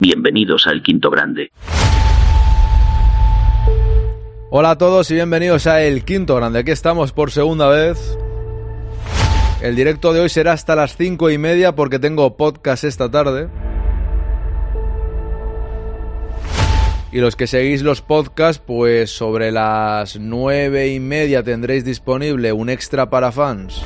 Bienvenidos al Quinto Grande. Hola a todos y bienvenidos a El Quinto Grande. Aquí estamos por segunda vez. El directo de hoy será hasta las cinco y media porque tengo podcast esta tarde. Y los que seguís los podcasts, pues sobre las nueve y media tendréis disponible un extra para fans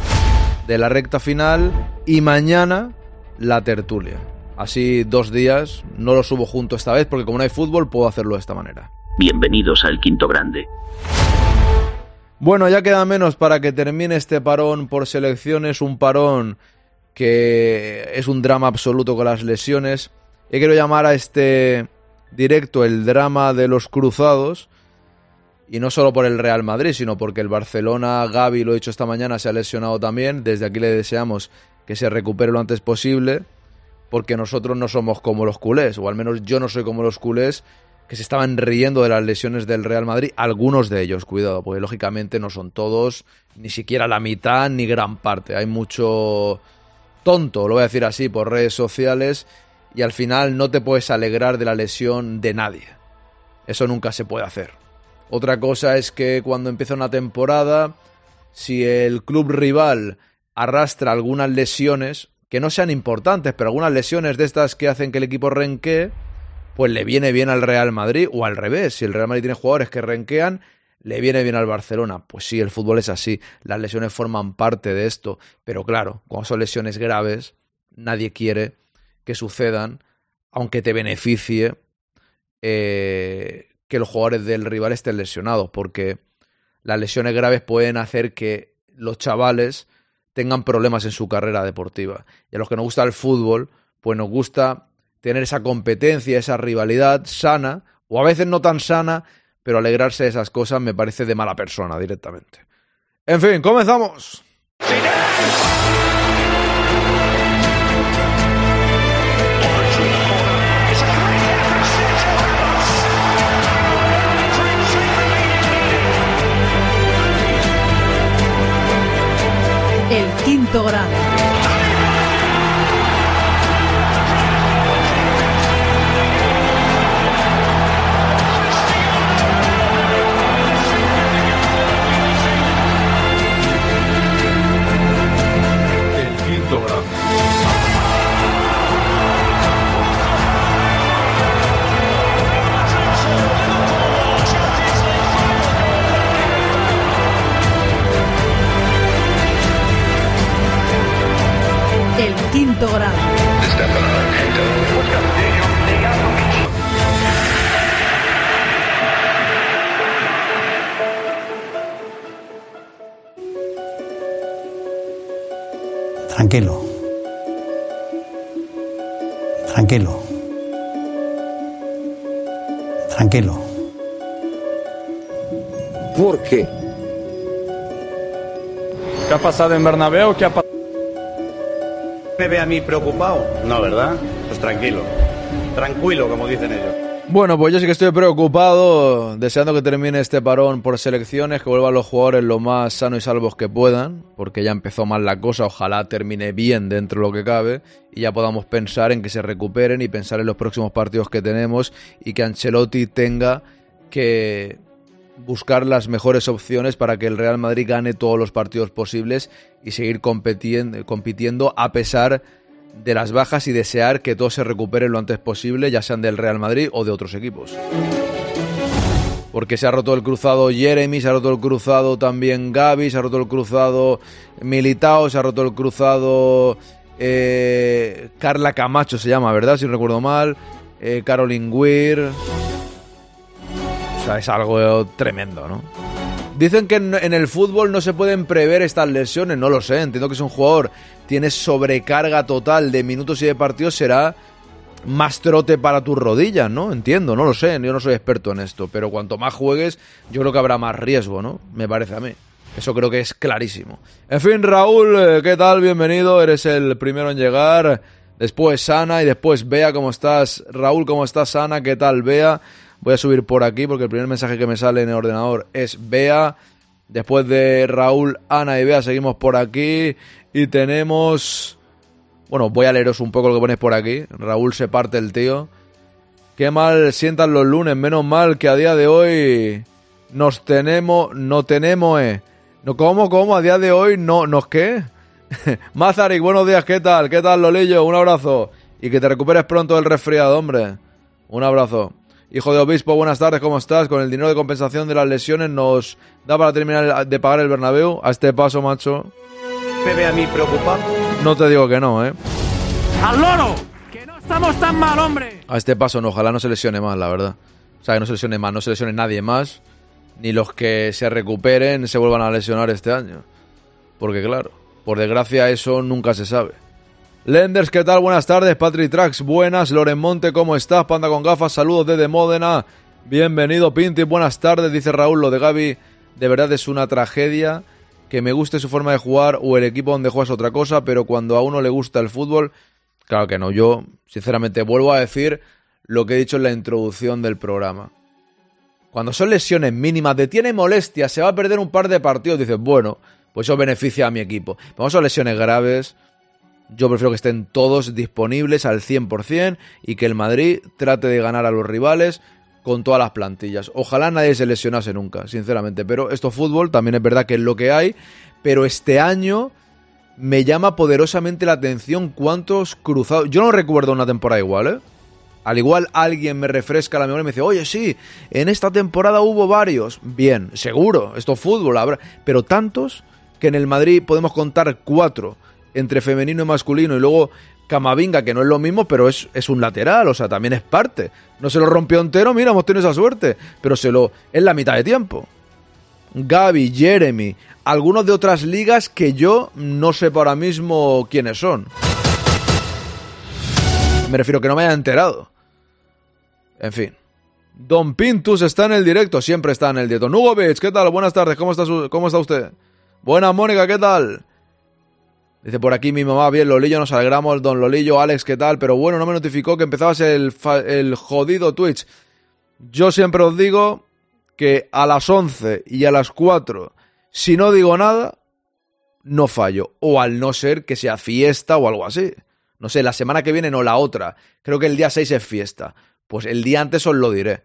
de la recta final y mañana la tertulia. Así dos días, no lo subo junto esta vez porque como no hay fútbol puedo hacerlo de esta manera. Bienvenidos al Quinto Grande. Bueno, ya queda menos para que termine este parón por selecciones, un parón que es un drama absoluto con las lesiones. Y quiero llamar a este directo el drama de los cruzados. Y no solo por el Real Madrid, sino porque el Barcelona, Gaby, lo he dicho esta mañana, se ha lesionado también. Desde aquí le deseamos que se recupere lo antes posible, porque nosotros no somos como los culés, o al menos yo no soy como los culés, que se estaban riendo de las lesiones del Real Madrid, algunos de ellos, cuidado, porque lógicamente no son todos, ni siquiera la mitad, ni gran parte. Hay mucho tonto, lo voy a decir así, por redes sociales, y al final no te puedes alegrar de la lesión de nadie. Eso nunca se puede hacer. Otra cosa es que cuando empieza una temporada, si el club rival arrastra algunas lesiones, que no sean importantes, pero algunas lesiones de estas que hacen que el equipo renquee, pues le viene bien al Real Madrid o al revés. Si el Real Madrid tiene jugadores que renquean, le viene bien al Barcelona. Pues sí, el fútbol es así. Las lesiones forman parte de esto. Pero claro, cuando son lesiones graves, nadie quiere que sucedan, aunque te beneficie eh, que los jugadores del rival estén lesionados, porque las lesiones graves pueden hacer que los chavales tengan problemas en su carrera deportiva. Y a los que nos gusta el fútbol, pues nos gusta tener esa competencia, esa rivalidad sana, o a veces no tan sana, pero alegrarse de esas cosas me parece de mala persona directamente. En fin, comenzamos. Quinto El quinto grado. Tranquilo. Tranquilo. Tranquilo. ¿Por qué? ¿Qué ha pasado en Bernabéu? ¿Qué ha pasado? Me ve a mí preocupado? No, ¿verdad? Pues tranquilo. Tranquilo, como dicen ellos. Bueno, pues yo sí que estoy preocupado, deseando que termine este parón por selecciones, que vuelvan los jugadores lo más sanos y salvos que puedan, porque ya empezó mal la cosa, ojalá termine bien dentro de lo que cabe, y ya podamos pensar en que se recuperen y pensar en los próximos partidos que tenemos, y que Ancelotti tenga que buscar las mejores opciones para que el Real Madrid gane todos los partidos posibles y seguir competiendo, compitiendo a pesar de las bajas y desear que todos se recuperen lo antes posible, ya sean del Real Madrid o de otros equipos. Porque se ha roto el cruzado Jeremy, se ha roto el cruzado también Gaby, se ha roto el cruzado Militao, se ha roto el cruzado eh, Carla Camacho se llama, ¿verdad? Si no recuerdo mal. Eh, Caroline Weir. O sea, es algo tremendo, ¿no? Dicen que en, el fútbol no se pueden prever estas lesiones, no lo sé, entiendo que si un jugador tiene sobrecarga total de minutos y de partidos será más trote para tus rodillas, ¿no? Entiendo, no lo sé, yo no soy experto en esto, pero cuanto más juegues, yo creo que habrá más riesgo, ¿no? Me parece a mí. Eso creo que es clarísimo. En fin, Raúl, eh, ¿qué tal? Bienvenido, eres el primero en llegar. Después Ana y después Bea, ¿cómo estás? Raúl, ¿cómo estás, Ana? ¿Qué tal, Bea? Voy a subir por aquí porque el primer mensaje que me sale en el ordenador es Bea. Después de Raúl, Ana y Bea, seguimos por aquí. Y tenemos. Bueno, voy a leeros un poco lo que ponéis por aquí. Raúl se parte el tío. Qué mal sientan los lunes, menos mal que a día de hoy nos tenemos, no tenemos, eh. No, ¿Cómo, cómo? A día de hoy no, ¿nos qué? Mazarik, buenos días, ¿qué tal? ¿Qué tal, Lolillo? Un abrazo. Y que te recuperes pronto del resfriado, hombre. Un abrazo. Hijo de obispo, buenas tardes, ¿cómo estás? Con el dinero de compensación de las lesiones nos da para terminar de pagar el Bernabéu. A este paso, macho. Me ve a mí preocupado. No te digo que no, ¿eh? ¡Al loro! ¡Que no estamos tan mal, hombre! A este paso no, ojalá no se lesione más, la verdad. O sea, que no se lesione más, no se lesione nadie más. Ni los que se recuperen se vuelvan a lesionar este año. Porque claro, por desgracia eso nunca se sabe. Lenders, ¿qué tal? Buenas tardes. Patrick Trax, buenas. Loren Monte, ¿cómo estás? Panda con gafas, saludos desde Módena. Bienvenido, Pinti, buenas tardes. Dice Raúl, lo de Gaby de verdad es una tragedia. Que me guste su forma de jugar o el equipo donde juega es otra cosa, pero cuando a uno le gusta el fútbol, claro que no. Yo, sinceramente, vuelvo a decir lo que he dicho en la introducción del programa. Cuando son lesiones mínimas, de tiene molestia, se va a perder un par de partidos, dices, bueno, pues eso beneficia a mi equipo. Vamos a lesiones graves, yo prefiero que estén todos disponibles al 100% y que el Madrid trate de ganar a los rivales con todas las plantillas. Ojalá nadie se lesionase nunca, sinceramente. Pero esto fútbol también es verdad que es lo que hay. Pero este año me llama poderosamente la atención cuántos cruzados. Yo no recuerdo una temporada igual, ¿eh? Al igual alguien me refresca la memoria y me dice, oye, sí, en esta temporada hubo varios. Bien, seguro, esto fútbol habrá. Pero tantos que en el Madrid podemos contar cuatro entre femenino y masculino y luego Camavinga, que no es lo mismo, pero es, es, un lateral, o sea, también es parte. No se lo rompió entero, mira, hemos tenido esa suerte, pero se lo es la mitad de tiempo. Gaby, Jeremy, algunos de otras ligas que yo no sé ahora mismo quiénes son. Me refiero que no me haya enterado. En fin. Don Pintus está en el directo, siempre está en el directo. Nugovic, ¿qué tal? Buenas tardes, ¿cómo está, cómo está usted? Buenas, Mónica, ¿qué tal? Dice por aquí mi mamá, bien, Lolillo, nos alegramos, don Lolillo, Alex, ¿qué tal? Pero bueno, no me notificó que empezabas el, el jodido Twitch. Yo siempre os digo que a las 11 y a las 4, si no digo nada, no fallo. O al no ser que sea fiesta o algo así. No sé, la semana que viene no la otra. Creo que el día 6 es fiesta. Pues el día antes os lo diré.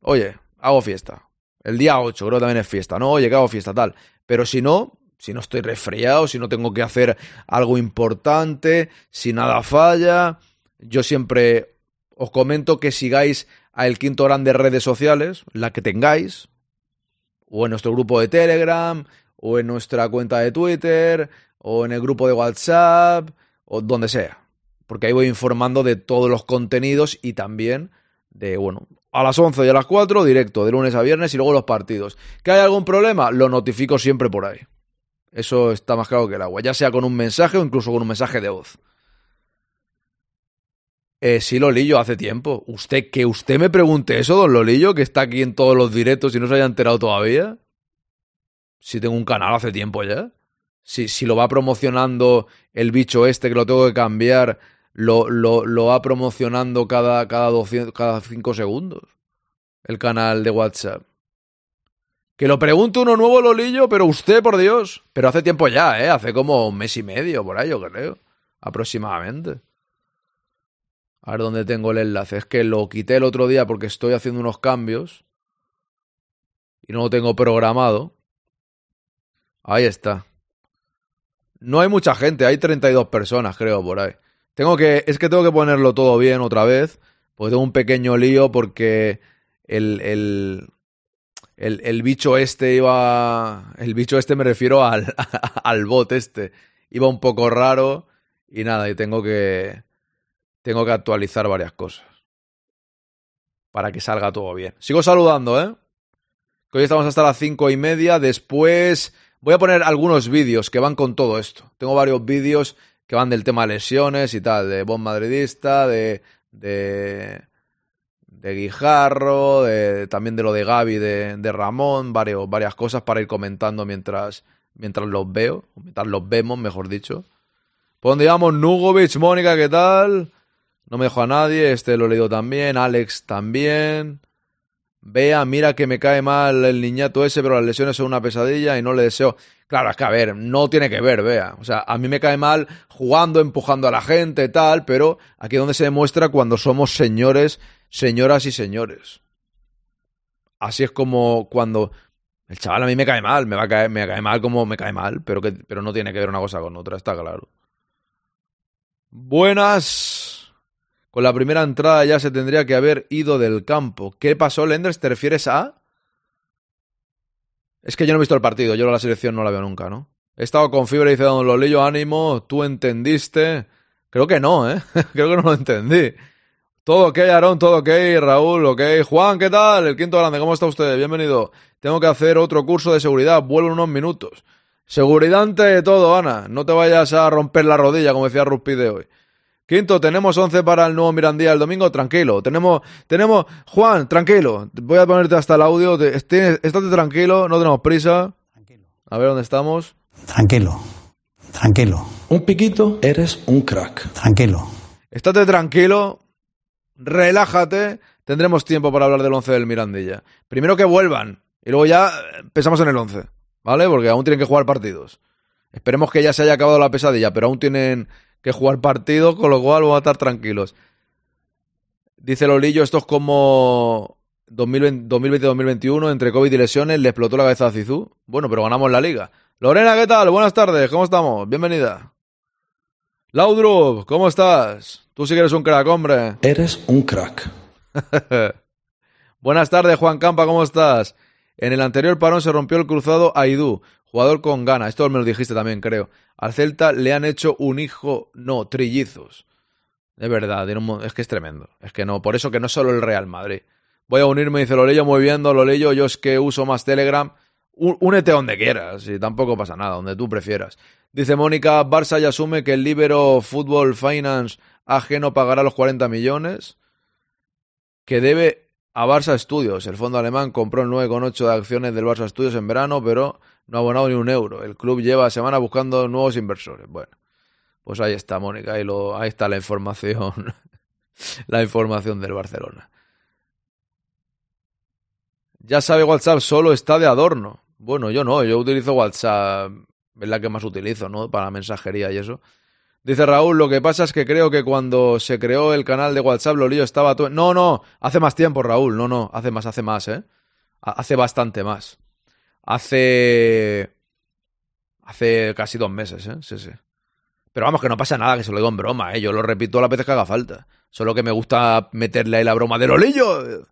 Oye, hago fiesta. El día 8 creo que también es fiesta. No, oye, que hago fiesta, tal. Pero si no, si no estoy resfriado, si no tengo que hacer algo importante, si nada falla. Yo siempre os comento que sigáis a El Quinto Grande redes sociales, la que tengáis, o en nuestro grupo de Telegram, o en nuestra cuenta de Twitter, o en el grupo de WhatsApp, o donde sea. Porque ahí voy informando de todos los contenidos y también de, bueno, a las 11 y a las 4, directo, de lunes a viernes y luego los partidos. ¿Que hay algún problema? Lo notifico siempre por ahí. Eso está más claro que el agua, ya sea con un mensaje o incluso con un mensaje de voz. Eh, sí, Lolillo, hace tiempo. Usted, que usted me pregunte eso, don Lolillo, que está aquí en todos los directos y no se haya enterado todavía. Si tengo un canal hace tiempo ya. Si, si lo va promocionando el bicho este, que lo tengo que cambiar, lo, lo, lo va promocionando cada, cada, 200, cada cinco segundos. El canal de WhatsApp. Que lo pregunte uno nuevo, Lolillo, pero usted, por Dios. Pero hace tiempo ya, ¿eh? Hace como un mes y medio, por ahí, yo creo. Aproximadamente. A ver dónde tengo el enlace. Es que lo quité el otro día porque estoy haciendo unos cambios. Y no lo tengo programado. Ahí está. No hay mucha gente, hay 32 personas, creo, por ahí. Tengo que. Es que tengo que ponerlo todo bien otra vez. Pues tengo un pequeño lío porque el, el, el, el, bicho este iba. El bicho este me refiero al, al bot este. Iba un poco raro. Y nada, y tengo que. Tengo que actualizar varias cosas. Para que salga todo bien. Sigo saludando, ¿eh? Que hoy estamos hasta las cinco y media. Después. Voy a poner algunos vídeos que van con todo esto. Tengo varios vídeos que van del tema lesiones y tal. De Bon Madridista, de. de de Guijarro, también de lo de Gaby, de, de Ramón, varios, varias cosas para ir comentando mientras, mientras los veo, mientras los vemos, mejor dicho. Por donde llevamos Nugovic, Mónica, ¿qué tal? No me dejo a nadie, este lo he leído también, Alex también. Vea, mira que me cae mal el niñato ese, pero las lesiones son una pesadilla y no le deseo. Claro, es que a ver, no tiene que ver, vea. O sea, a mí me cae mal jugando, empujando a la gente, tal, pero aquí es donde se demuestra cuando somos señores señoras y señores. Así es como cuando el chaval a mí me cae mal, me va a caer, me cae mal como me cae mal, pero que pero no tiene que ver una cosa con otra, está claro. Buenas. Con la primera entrada ya se tendría que haber ido del campo. ¿Qué pasó, Lenders? ¿Te refieres a? Es que yo no he visto el partido, yo la selección no la veo nunca, ¿no? He estado con fiebre, dice Don Lolillo, ánimo, tú entendiste. Creo que no, ¿eh? Creo que no lo entendí. Todo ok, Aarón, todo ok, Raúl, ok. Juan, ¿qué tal? El quinto grande, ¿cómo está usted? Bienvenido. Tengo que hacer otro curso de seguridad, vuelvo en unos minutos. Seguridad ante todo, Ana. No te vayas a romper la rodilla, como decía Ruspi de hoy. Quinto, tenemos 11 para el nuevo Mirandía el domingo, tranquilo. Tenemos, tenemos, Juan, tranquilo. Voy a ponerte hasta el audio. Estate tranquilo, no tenemos prisa. Tranquilo. A ver dónde estamos. Tranquilo. Tranquilo. Un piquito, eres un crack. Tranquilo. Estate tranquilo, relájate. Tendremos tiempo para hablar del 11 del Mirandilla. Primero que vuelvan y luego ya pensamos en el 11, ¿vale? Porque aún tienen que jugar partidos. Esperemos que ya se haya acabado la pesadilla, pero aún tienen que jugar partidos, con lo cual vamos a estar tranquilos. Dice Lolillo, esto es como 2020-2021, entre COVID y lesiones, le explotó la cabeza a Cizú. Bueno, pero ganamos la liga. Lorena, ¿qué tal? Buenas tardes, ¿cómo estamos? Bienvenida. Laudrup, ¿cómo estás? Tú sí que eres un crack, hombre. Eres un crack. Buenas tardes, Juan Campa, ¿cómo estás? En el anterior parón se rompió el cruzado Aidú, jugador con gana. Esto me lo dijiste también, creo. Al Celta le han hecho un hijo, no, trillizos. De verdad, es que es tremendo. Es que no, por eso que no es solo el Real Madrid. Voy a unirme, dice lo leyo muy bien, lo leyo. Yo es que uso más Telegram. Únete donde quieras, y tampoco pasa nada, donde tú prefieras. Dice Mónica, Barça ya asume que el Libero Football Finance ajeno pagará los 40 millones que debe a Barça Studios. El fondo alemán compró el 9,8 de acciones del Barça Studios en verano, pero no ha abonado ni un euro. El club lleva semana buscando nuevos inversores. Bueno, pues ahí está, Mónica, ahí, ahí está la información, la información del Barcelona. Ya sabe WhatsApp, solo está de adorno. Bueno, yo no, yo utilizo WhatsApp, es la que más utilizo, ¿no? Para mensajería y eso. Dice Raúl, lo que pasa es que creo que cuando se creó el canal de WhatsApp, Lolillo estaba todo... No, no, hace más tiempo, Raúl, no, no, hace más, hace más, ¿eh? Hace bastante más. Hace... Hace casi dos meses, ¿eh? Sí, sí. Pero vamos, que no pasa nada, que se lo digo en broma, ¿eh? Yo lo repito las veces que haga falta. Solo que me gusta meterle ahí la broma de Lolillo.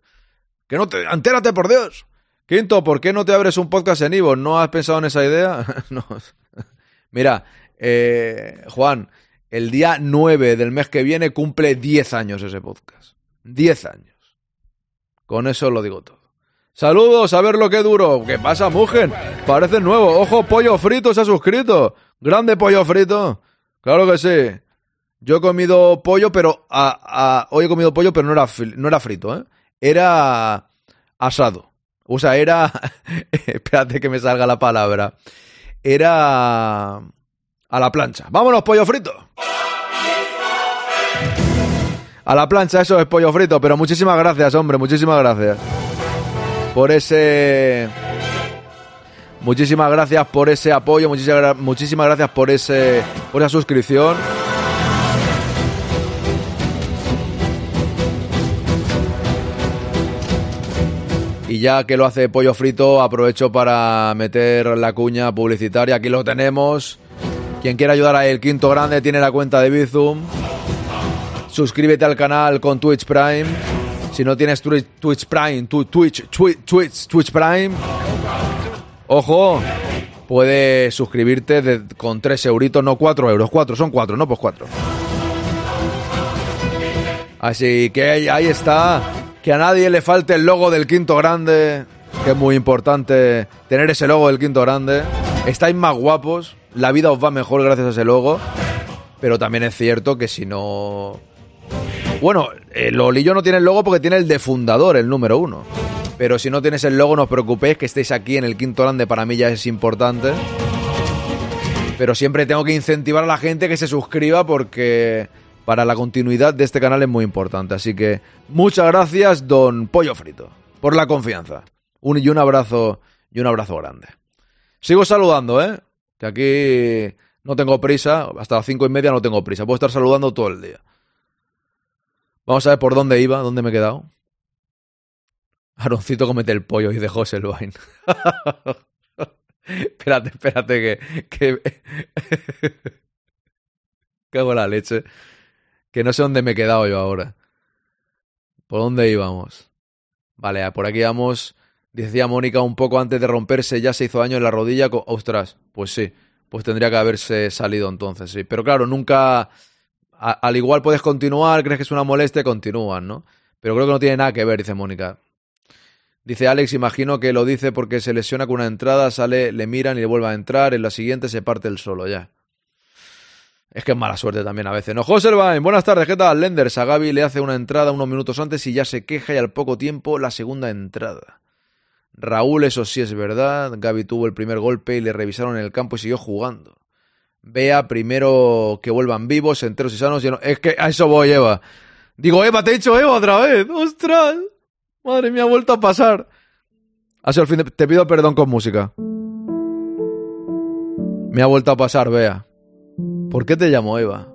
Que no te... ¡Entérate, por Dios! Quinto, ¿por qué no te abres un podcast en Ivo? ¿No has pensado en esa idea? no. Mira, eh, Juan, el día 9 del mes que viene cumple 10 años ese podcast. 10 años. Con eso lo digo todo. Saludos, a ver lo que duro. ¿Qué pasa, Mugen? Parece nuevo. Ojo, pollo frito se ha suscrito. Grande pollo frito. Claro que sí. Yo he comido pollo, pero hoy he comido pollo, pero no era, no era frito, ¿eh? Era asado. O sea, era... Espérate que me salga la palabra. Era... A la plancha. Vámonos, pollo frito. A la plancha, eso es pollo frito. Pero muchísimas gracias, hombre. Muchísimas gracias. Por ese... Muchísimas gracias por ese apoyo, muchísimas, gracias por, ese, por esa suscripción. Y ya que lo hace Pollo Frito, aprovecho para meter la cuña publicitaria. Aquí lo tenemos. Quien quiera ayudar a El Quinto Grande tiene la cuenta de Bizum. Suscríbete al canal con Twitch Prime. Si no tienes Twitch, Prime, Twitch, Twitch, Twitch, Twitch Prime, ojo, puedes suscribirte con 3 euritos, no 4 euros. 4, son 4, no, pues 4. Así que ahí está que a nadie le falte el logo del quinto grande, que es muy importante tener ese logo del quinto grande. Estáis más guapos, la vida os va mejor gracias a ese logo, pero también es cierto que si no... Bueno, el Olillo no tiene el logo porque tiene el de fundador, el número uno. Pero si no tienes el logo, no os preocupéis, que estéis aquí en el quinto grande para mí ya es importante. Pero siempre tengo que incentivar a la gente que se suscriba porque para la continuidad de este canal es muy importante. Así que muchas gracias, don Pollo Frito, por la confianza. Un, y un abrazo y un abrazo grande. Sigo saludando, ¿eh? Que aquí no tengo prisa, hasta las cinco y media no tengo prisa, puedo estar saludando todo el día. Vamos a ver por dónde iba, dónde me he quedado. Aroncito comete el pollo y de Hosselbein. espérate, espérate, que. que... Cago la leche. Que no sé dónde me he quedado yo ahora. ¿Por dónde íbamos? Vale, por aquí vamos. Decía Mónica un poco antes de romperse, ya se hizo daño en la rodilla. Ostras, pues sí. Pues tendría que haberse salido entonces, sí. Pero claro, nunca. Al igual puedes continuar, crees que es una molestia, continúan, ¿no? Pero creo que no tiene nada que ver, dice Mónica. Dice Alex, imagino que lo dice porque se lesiona con una entrada, sale, le miran y le vuelve a entrar, en la siguiente se parte el solo, ya. Es que es mala suerte también a veces. No, Joselvain, buenas tardes, ¿qué tal? Lenders a Gaby le hace una entrada unos minutos antes y ya se queja y al poco tiempo la segunda entrada. Raúl, eso sí es verdad. Gaby tuvo el primer golpe y le revisaron el campo y siguió jugando. Vea primero que vuelvan vivos, enteros y sanos. Es que a eso voy, Eva. Digo, Eva, te he dicho Eva otra vez. ¡Ostras! Madre mía, ha vuelto a pasar. Ha el fin de... Te pido perdón con música. Me ha vuelto a pasar, Vea. ¿Por qué te llamo Eva?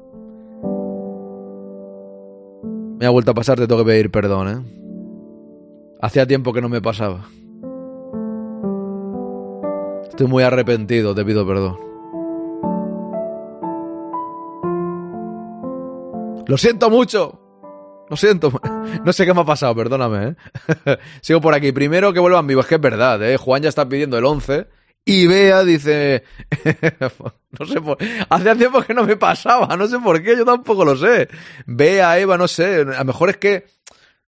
Me ha vuelto a pasar, te tengo que pedir perdón, ¿eh? Hacía tiempo que no me pasaba. Estoy muy arrepentido, te pido perdón. Lo siento mucho. Lo siento. No sé qué me ha pasado, perdóname, ¿eh? Sigo por aquí. Primero que vuelvan vivos, que es verdad, ¿eh? Juan ya está pidiendo el 11 y Bea dice... no sé por... Hacía tiempo que no me pasaba, no sé por qué, yo tampoco lo sé. Bea, Eva, no sé. A lo mejor es que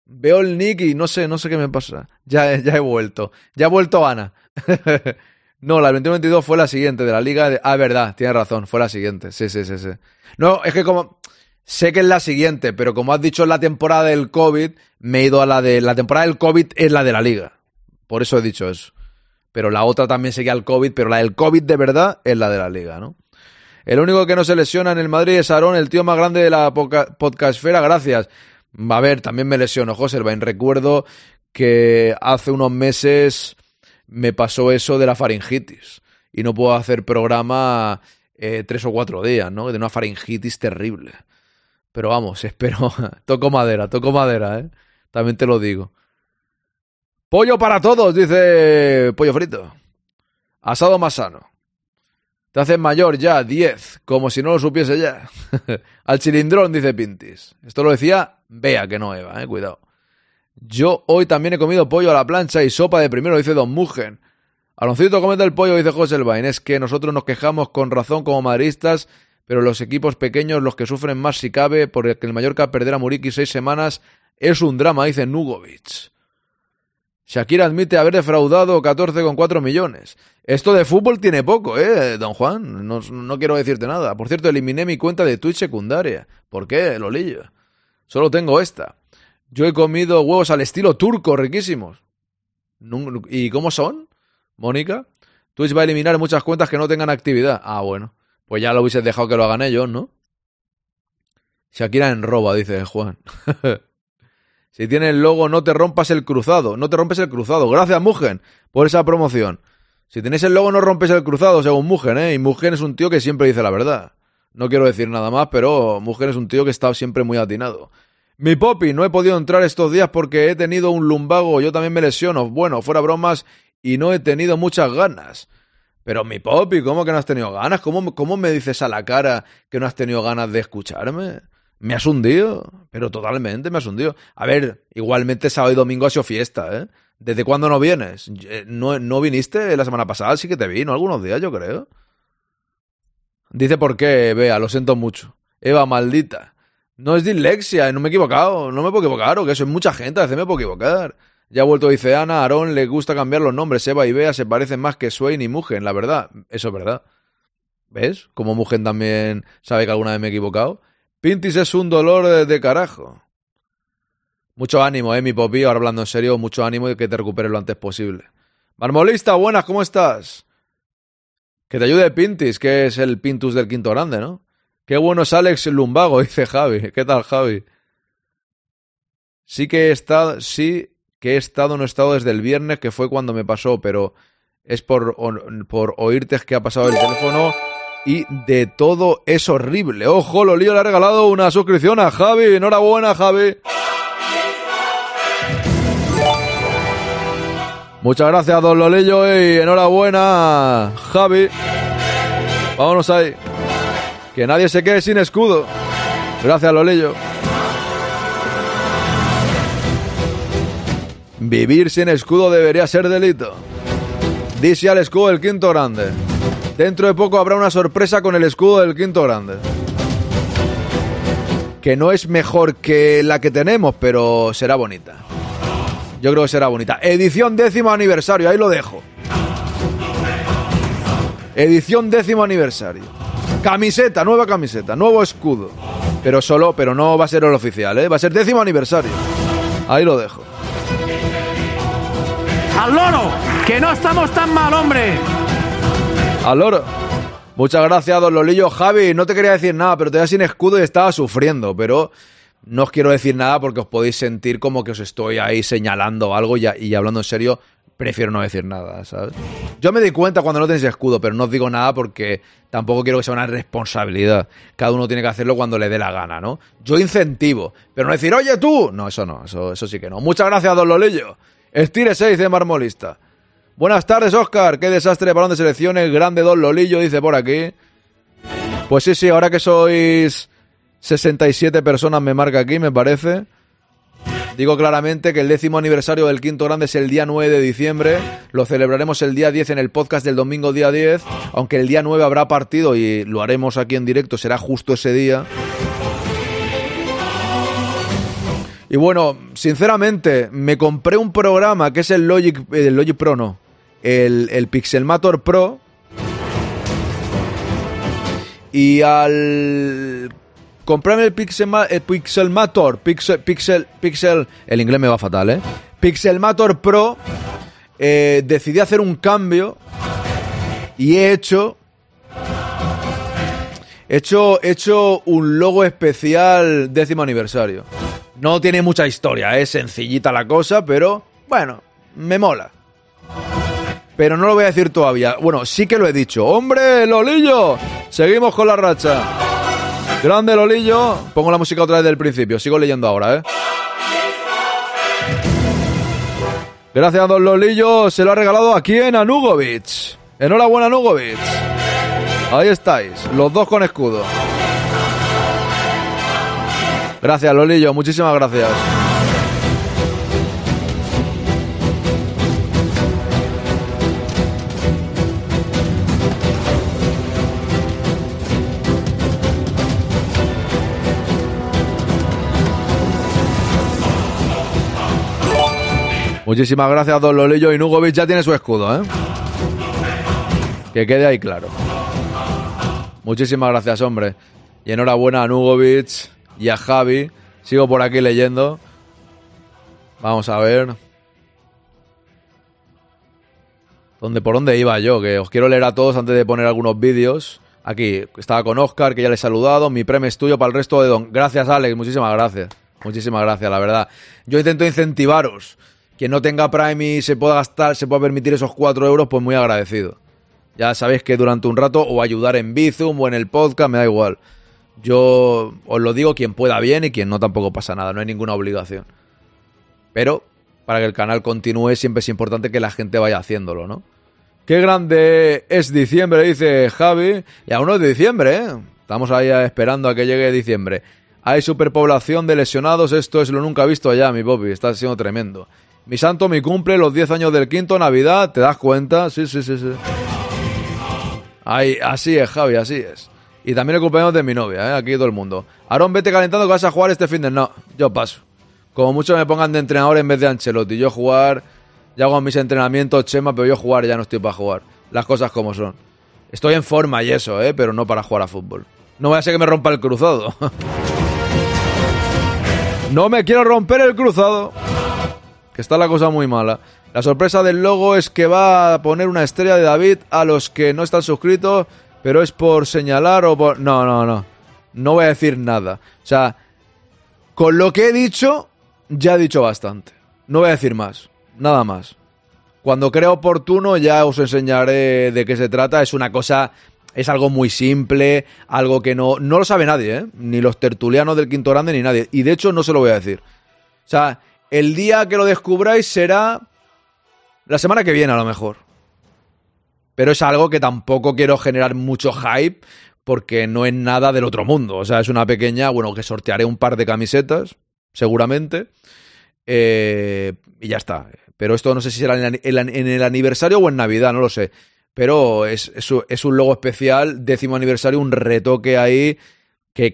veo el nick y no sé, no sé qué me pasa. Ya, ya he vuelto. Ya ha vuelto Ana. no, la 21-22 fue la siguiente de la liga. De... Ah, verdad, tienes razón, fue la siguiente. Sí, sí, sí, sí. No, es que como... Sé que es la siguiente, pero como has dicho en la temporada del COVID, me he ido a la de... La temporada del COVID es la de la liga. Por eso he dicho eso. Pero la otra también seguía el COVID, pero la del COVID de verdad es la de la liga, ¿no? El único que no se lesiona en el Madrid es Aarón, el tío más grande de la podcastfera, gracias. A ver, también me lesiono, Joselvain. Recuerdo que hace unos meses me pasó eso de la faringitis y no puedo hacer programa eh, tres o cuatro días, ¿no? De una faringitis terrible. Pero vamos, espero. toco madera, toco madera, ¿eh? También te lo digo. Pollo para todos, dice Pollo Frito. Asado más sano. Te haces mayor ya, 10, como si no lo supiese ya. Al chilindrón, dice Pintis. Esto lo decía Bea, que no Eva, eh, cuidado. Yo hoy también he comido pollo a la plancha y sopa de primero, dice Don Mugen. Aloncito, comete el pollo, dice José Elbain. Es que nosotros nos quejamos con razón como madridistas, pero los equipos pequeños, los que sufren más si cabe, porque el Mallorca perder a Muriqui seis semanas es un drama, dice Nugovic. Shakira admite haber defraudado 14,4 millones. Esto de fútbol tiene poco, ¿eh, don Juan? No, no quiero decirte nada. Por cierto, eliminé mi cuenta de Twitch secundaria. ¿Por qué, Lolillo? Solo tengo esta. Yo he comido huevos al estilo turco, riquísimos. ¿Y cómo son, Mónica? Twitch va a eliminar muchas cuentas que no tengan actividad. Ah, bueno. Pues ya lo hubieses dejado que lo hagan ellos, ¿no? Shakira en roba, dice Juan. Si tienes el logo, no te rompas el cruzado. No te rompes el cruzado. Gracias, Mugen, por esa promoción. Si tienes el logo, no rompes el cruzado, según Mugen, ¿eh? Y Mugen es un tío que siempre dice la verdad. No quiero decir nada más, pero Mugen es un tío que está siempre muy atinado. Mi popi, no he podido entrar estos días porque he tenido un lumbago. Yo también me lesiono. Bueno, fuera bromas, y no he tenido muchas ganas. Pero mi popi, ¿cómo que no has tenido ganas? ¿Cómo, ¿Cómo me dices a la cara que no has tenido ganas de escucharme? Me has hundido, pero totalmente me has hundido. A ver, igualmente sábado y domingo ha sido fiesta, ¿eh? ¿Desde cuándo no vienes? Eh, ¿No, no viniste la semana pasada? Sí que te vi, ¿no? Algunos días, yo creo. Dice por qué, Bea, lo siento mucho. Eva, maldita. No es dislexia, no me he equivocado, no me puedo equivocar, o que soy mucha gente, a veces me puedo equivocar. Ya ha vuelto, dice Ana, Aarón le gusta cambiar los nombres, Eva y Bea se parecen más que Swain y Mugen, la verdad, eso es verdad. ¿Ves? Como Mugen también sabe que alguna vez me he equivocado. Pintis es un dolor de, carajo. Mucho ánimo, eh, mi popi, ahora hablando en serio, mucho ánimo y que te recuperes lo antes posible. Marmolista, buenas, ¿cómo estás? Que te ayude Pintis, que es el Pintus del quinto grande, ¿no? Qué bueno es Alex Lumbago, dice Javi. ¿Qué tal, Javi? Sí que he estado, sí que he estado, no he estado desde el viernes, que fue cuando me pasó, pero es por, por oírte que ha pasado el teléfono y de todo es horrible. Ojo, Lolillo le ha regalado una suscripción a Javi. Enhorabuena, Javi. Muchas gracias, don Lolillo, y enhorabuena, Javi. Vámonos ahí. Que nadie se quede sin escudo. Gracias, Lolillo. Vivir sin escudo debería ser delito. Dice al escudo del quinto grande. Dentro de poco habrá una sorpresa con el escudo del quinto grande. Que no es mejor que la que tenemos, pero será bonita. Yo creo que será bonita. Edición décimo aniversario, ahí lo dejo. Edición décimo aniversario. Camiseta, nueva camiseta, nuevo escudo. Pero solo, pero no va a ser el oficial, ¿eh? Va a ser décimo aniversario. Ahí lo dejo. ¡Al loro! ¡Que no estamos tan mal, hombre! Al loro. Muchas gracias, don Lolillo. Javi, no te quería decir nada, pero te sin escudo y estaba sufriendo, pero no os quiero decir nada porque os podéis sentir como que os estoy ahí señalando algo y, y hablando en serio, prefiero no decir nada, ¿sabes? Yo me di cuenta cuando no tenéis escudo, pero no os digo nada porque tampoco quiero que sea una responsabilidad. Cada uno tiene que hacerlo cuando le dé la gana, ¿no? Yo incentivo, pero no decir, oye tú. No, eso no, eso, eso sí que no. Muchas gracias, don Lolillo. Estire 6 de marmolista. Buenas tardes, Oscar. Qué desastre de balón de selecciones. Grande Don Lolillo, dice por aquí. Pues sí, sí, ahora que sois 67 personas me marca aquí, me parece. Digo claramente que el décimo aniversario del quinto grande es el día 9 de diciembre. Lo celebraremos el día 10 en el podcast del domingo día 10. Aunque el día 9 habrá partido y lo haremos aquí en directo, será justo ese día. Y bueno, sinceramente, me compré un programa que es el Logic, el Logic Pro, no. El, el Pixelmator Pro. Y al comprarme el, Pixel, el Pixelmator, Pixel, Pixel, Pixel, el inglés me va fatal, ¿eh? Pixelmator Pro, eh, decidí hacer un cambio y he hecho He hecho, he hecho un logo especial décimo aniversario. No tiene mucha historia, es sencillita la cosa, pero bueno, me mola. Pero no lo voy a decir todavía. Bueno, sí que lo he dicho. ¡Hombre, Lolillo! Seguimos con la racha. Grande Lolillo. Pongo la música otra vez del principio. Sigo leyendo ahora, ¿eh? Gracias, don Lolillo. Se lo ha regalado aquí en Anugovic. Enhorabuena, Anugovic. Ahí estáis, los dos con escudo. Gracias, Lolillo, muchísimas gracias. Muchísimas gracias, don Lolillo. Y Nugovic ya tiene su escudo, ¿eh? Que quede ahí claro. Muchísimas gracias, hombre. Y enhorabuena a Nugovic y a Javi. Sigo por aquí leyendo. Vamos a ver. ¿Dónde, ¿Por dónde iba yo? Que os quiero leer a todos antes de poner algunos vídeos. Aquí estaba con Oscar, que ya le he saludado. Mi premio es tuyo para el resto de Don. Gracias, Alex. Muchísimas gracias. Muchísimas gracias, la verdad. Yo intento incentivaros. Quien no tenga Prime y se pueda gastar, se pueda permitir esos 4 euros, pues muy agradecido. Ya sabéis que durante un rato o ayudar en Bizum o en el podcast, me da igual. Yo os lo digo, quien pueda bien y quien no tampoco pasa nada, no hay ninguna obligación. Pero para que el canal continúe siempre es importante que la gente vaya haciéndolo, ¿no? Qué grande es diciembre, dice Javi. Y aún no es diciembre, ¿eh? Estamos ahí esperando a que llegue diciembre. Hay superpoblación de lesionados, esto es lo nunca visto allá, mi Bobby, está siendo tremendo. Mi santo, mi cumple, los 10 años del quinto, Navidad, ¿te das cuenta? Sí, sí, sí, sí. Ay, así es, Javi, así es. Y también el cumpleaños de mi novia, ¿eh? aquí todo el mundo. Aarón, vete calentando que vas a jugar este fin de... No, yo paso. Como mucho me pongan de entrenador en vez de Ancelotti. Yo jugar, ya hago mis entrenamientos, Chema, pero yo jugar ya no estoy para jugar. Las cosas como son. Estoy en forma y eso, ¿eh? pero no para jugar a fútbol. No voy a ser que me rompa el cruzado. no me quiero romper el cruzado. Está la cosa muy mala. La sorpresa del logo es que va a poner una estrella de David a los que no están suscritos, pero es por señalar o por... No, no, no. No voy a decir nada. O sea, con lo que he dicho, ya he dicho bastante. No voy a decir más. Nada más. Cuando crea oportuno ya os enseñaré de qué se trata. Es una cosa Es algo muy simple, algo que no, no lo sabe nadie, ¿eh? Ni los tertulianos del Quinto Grande ni nadie. Y de hecho no se lo voy a decir. O sea, el día que lo descubráis será la semana que viene a lo mejor. Pero es algo que tampoco quiero generar mucho hype porque no es nada del otro mundo. O sea, es una pequeña, bueno, que sortearé un par de camisetas, seguramente. Eh, y ya está. Pero esto no sé si será en el aniversario o en Navidad, no lo sé. Pero es, es, un logo especial, décimo aniversario, un retoque ahí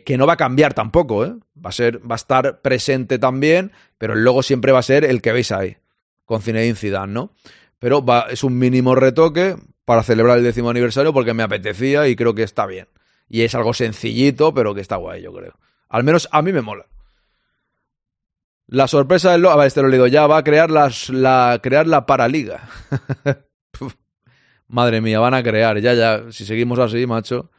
que, no va a cambiar tampoco, ¿eh? Va a, ser, va a estar presente también, pero el logo siempre va a ser el que veis ahí, con Zinedine Zidane, ¿no? Pero va, es un mínimo retoque para celebrar el décimo aniversario porque me apetecía y creo que está bien. Y es algo sencillito, pero que está guay, yo creo. Al menos a mí me mola. La sorpresa del logo. A ver, este lo he leído ya. Va a crear, la, crear la Paraliga. Madre mía, van a crear. Ya, ya. Si seguimos así, macho.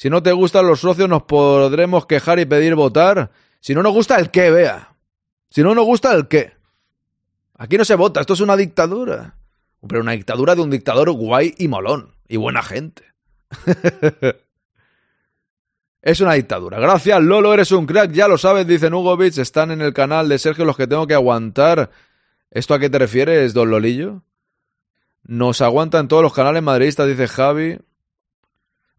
Si no te gustan los socios, nos podremos quejar y pedir votar. Si no nos gusta el qué, vea. Si no nos gusta el qué. Aquí no se vota. Esto es una dictadura. Pero una dictadura de un dictador guay y molón. Y buena gente. Es una dictadura. Gracias, Lolo, eres un crack, ya lo sabes, dice Nugovic. Están en el canal de Sergio los que tengo que aguantar. ¿Esto a qué te refieres, don Lolillo? Nos aguantan todos los canales madridistas, dice Javi.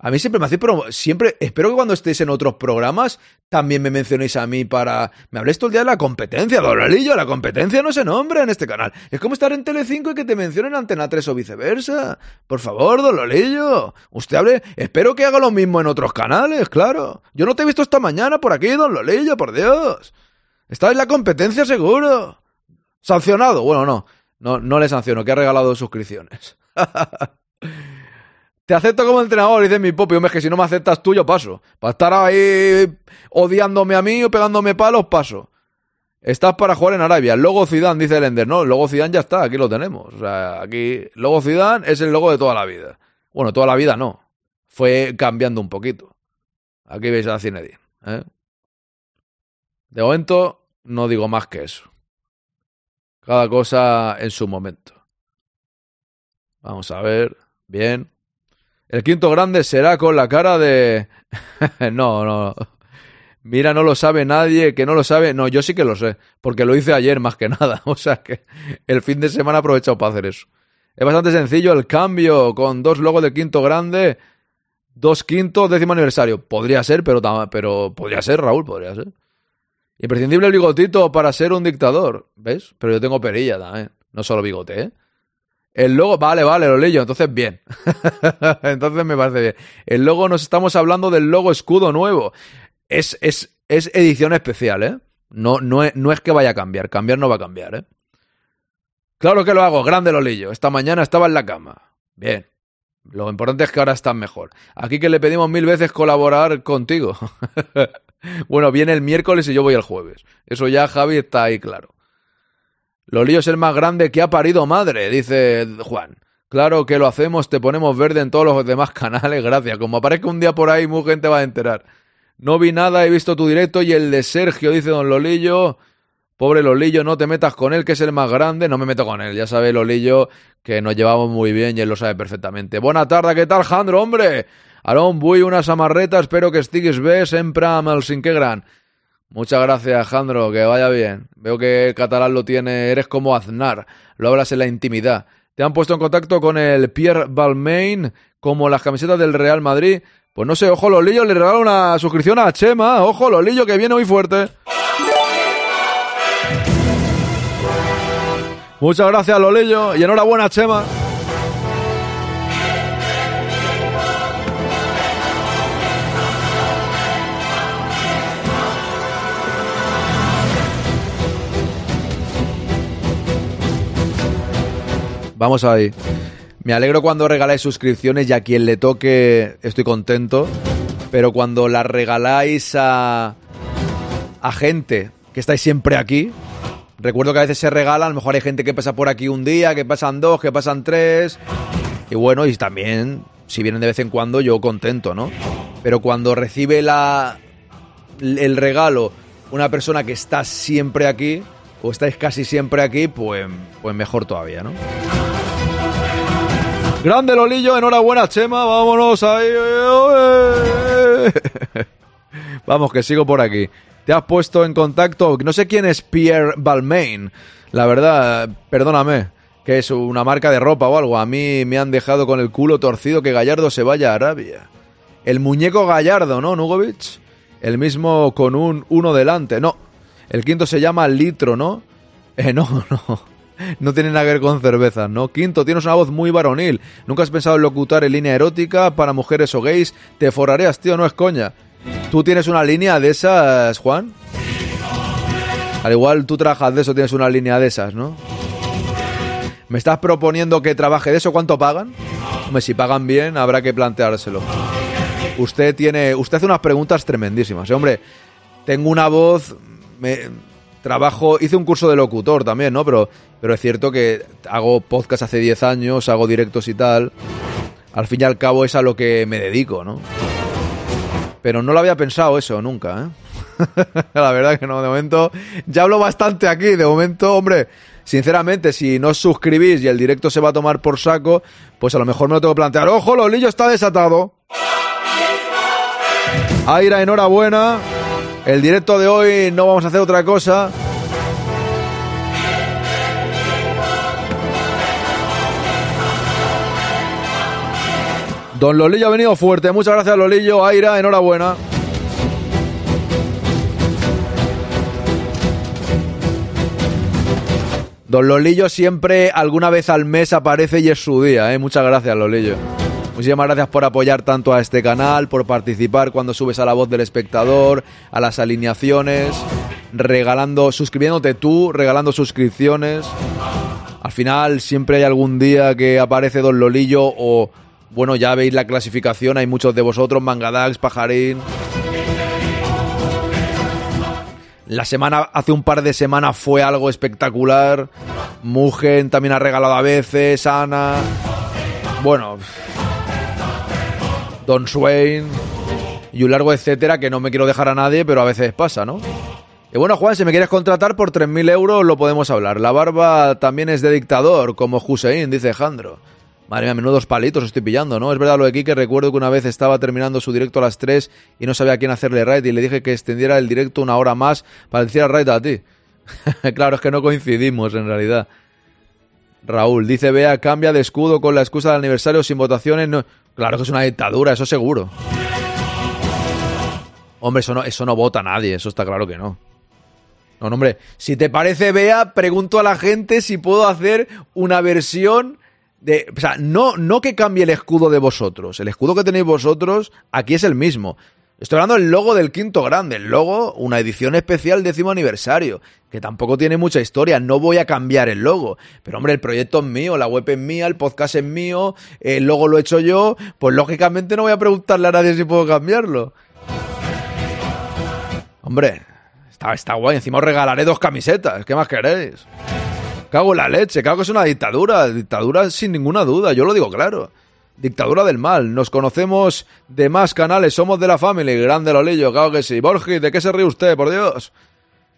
A mí siempre me hacéis, pero siempre, espero que cuando estéis en otros programas también me mencionéis a mí para... Me habléis todo el día de la competencia, Dololillo, la competencia no se nombra en este canal. Es como estar en Telecinco y que te mencionen Antena 3 o viceversa. Por favor, Dololillo, usted hable... Espero que haga lo mismo en otros canales, claro. Yo no te he visto esta mañana por aquí, don Lolillo, por Dios. Está en la competencia seguro. Sancionado. Bueno, no. No, no le sanciono, que ha regalado suscripciones. Te acepto como entrenador, dice mi popi. Hombre, es que si no me aceptas tú, yo paso. Para estar ahí odiándome a mí o pegándome palos, paso. Estás para jugar en Arabia. Logo Zidane, dice el Ender. No, el logo Zidane ya está, aquí lo tenemos. O sea, aquí, logo Zidane es el logo de toda la vida. Bueno, toda la vida no. Fue cambiando un poquito. Aquí veis a Zinedine. ¿eh? De momento, no digo más que eso. Cada cosa en su momento. Vamos a ver. Bien. El quinto grande será con la cara de... no, no. Mira, no lo sabe nadie, que no lo sabe. No, yo sí que lo sé, porque lo hice ayer más que nada. O sea que el fin de semana he aprovechado para hacer eso. Es bastante sencillo el cambio con dos logos de quinto grande, dos quintos, décimo aniversario. Podría ser, pero, pero podría ser, Raúl, podría ser. Imprescindible el bigotito para ser un dictador. ¿Ves? Pero yo tengo perilla también. No solo bigote, ¿eh? El logo, vale, vale, lo leyo, entonces bien. entonces me parece bien. El logo, nos estamos hablando del logo escudo nuevo. Es, es, es edición especial, ¿eh? No, no, es, no es que vaya a cambiar, cambiar no va a cambiar, ¿eh? Claro que lo hago, grande Lolillo. Esta mañana estaba en la cama. Bien. Lo importante es que ahora estás mejor. Aquí que le pedimos mil veces colaborar contigo. bueno, viene el miércoles y yo voy el jueves. Eso ya, Javi, está ahí claro. Lolillo es el más grande que ha parido madre, dice Juan. Claro que lo hacemos, te ponemos verde en todos los demás canales, gracias. Como aparezca un día por ahí, mucha gente va a enterar. No vi nada, he visto tu directo y el de Sergio, dice don Lolillo. Pobre Lolillo, no te metas con él, que es el más grande. No me meto con él, ya sabe Lolillo que nos llevamos muy bien y él lo sabe perfectamente. Buena tarde, ¿qué tal, Jandro, hombre? Aarón, voy una samarreta, espero que estigues bé sempre amb el cinquè gran. Muchas gracias, Jandro, que vaya bien. Veo que el catalán lo tiene, eres como Aznar, lo hablas en la intimidad. ¿Te han puesto en contacto con el Pierre Balmain como las camisetas del Real Madrid? Pues no sé, ojo Lolillo, le regala una suscripción a Chema, ojo Lolillo que viene muy fuerte. Muchas gracias Lolillo y enhorabuena Chema. Vamos ahí. Me alegro cuando regaláis suscripciones y a quien le toque estoy contento. Pero cuando las regaláis a, a gente que estáis siempre aquí, recuerdo que a veces se regala, a lo mejor hay gente que pasa por aquí un día, que pasan dos, que pasan tres. Y bueno, y también, si vienen de vez en cuando, yo contento, ¿no? Pero cuando recibe la, el regalo una persona que está siempre aquí, o estáis casi siempre aquí, pues, pues mejor todavía, ¿no? Grande Lolillo, enhorabuena Chema, vámonos ahí. Vamos, que sigo por aquí. Te has puesto en contacto, no sé quién es Pierre Balmain, la verdad, perdóname, que es una marca de ropa o algo. A mí me han dejado con el culo torcido que Gallardo se vaya a Arabia. El muñeco Gallardo, ¿no, Nugovic? El mismo con un uno delante, no. El quinto se llama Litro, ¿no? Eh, no, no. No tiene nada que ver con cervezas, ¿no? Quinto, tienes una voz muy varonil. ¿Nunca has pensado en locutar en línea erótica para mujeres o gays? Te forrareas, tío, no es coña. ¿Tú tienes una línea de esas, Juan? Al igual tú trabajas de eso, tienes una línea de esas, ¿no? ¿Me estás proponiendo que trabaje de eso? ¿Cuánto pagan? Hombre, si pagan bien, habrá que planteárselo. Usted tiene. Usted hace unas preguntas tremendísimas. ¿eh? Hombre, tengo una voz. Me, trabajo. Hice un curso de locutor también, ¿no? Pero, pero es cierto que hago podcast hace 10 años, hago directos y tal. Al fin y al cabo es a lo que me dedico, ¿no? Pero no lo había pensado eso nunca, ¿eh? La verdad que no, de momento ya hablo bastante aquí, de momento, hombre, sinceramente, si no os suscribís y el directo se va a tomar por saco, pues a lo mejor me lo tengo que plantear. ¡Ojo, Lolillo está desatado! Aira, enhorabuena. El directo de hoy no vamos a hacer otra cosa. Don Lolillo ha venido fuerte. Muchas gracias, Lolillo. Aira, enhorabuena. Don Lolillo siempre, alguna vez al mes, aparece y es su día. ¿eh? Muchas gracias, Lolillo. Muchísimas gracias por apoyar tanto a este canal, por participar cuando subes a la voz del espectador, a las alineaciones, regalando, suscribiéndote tú, regalando suscripciones. Al final siempre hay algún día que aparece Don Lolillo o, bueno, ya veis la clasificación, hay muchos de vosotros, Mangadax, Pajarín. La semana, hace un par de semanas fue algo espectacular. Mugen también ha regalado a veces, Ana. Bueno, Don Swain y un largo etcétera que no me quiero dejar a nadie, pero a veces pasa, ¿no? Y bueno, Juan, si me quieres contratar por 3.000 euros lo podemos hablar. La barba también es de dictador, como Hussein, dice Alejandro. Madre mía, menudos palitos estoy pillando, ¿no? Es verdad lo de Kike, recuerdo que una vez estaba terminando su directo a las 3 y no sabía a quién hacerle raid y le dije que extendiera el directo una hora más para decir raid a ti. claro, es que no coincidimos en realidad. Raúl dice, vea, cambia de escudo con la excusa del aniversario sin votaciones. No... Claro que es una dictadura, eso seguro. Hombre, eso no, eso no vota nadie, eso está claro que no. No, no, hombre, si te parece, vea, pregunto a la gente si puedo hacer una versión de, o sea, no, no que cambie el escudo de vosotros. El escudo que tenéis vosotros aquí es el mismo. Estoy hablando del logo del quinto grande. El logo, una edición especial décimo aniversario. Que tampoco tiene mucha historia. No voy a cambiar el logo. Pero hombre, el proyecto es mío, la web es mía, el podcast es mío, el logo lo he hecho yo. Pues lógicamente no voy a preguntarle a nadie si puedo cambiarlo. Hombre, está, está guay. Encima os regalaré dos camisetas. ¿Qué más queréis? Cago en la leche, cago que es una dictadura, dictadura sin ninguna duda, yo lo digo claro. Dictadura del mal, nos conocemos de más canales, somos de la familia, grande Lolillo, cago que sí. Borgi, ¿de qué se ríe usted, por Dios?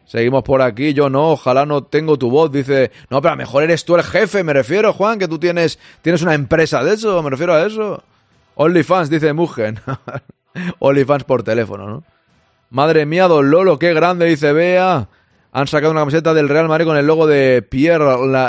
Seguimos por aquí, yo no, ojalá no tengo tu voz, dice, no, pero a lo mejor eres tú el jefe, me refiero, Juan, que tú tienes, tienes una empresa de eso, me refiero a eso. OnlyFans, dice Mugen. OnlyFans por teléfono, ¿no? Madre mía, don Lolo, qué grande, dice Bea. Han sacado una camiseta del Real Madrid con el logo de Pierre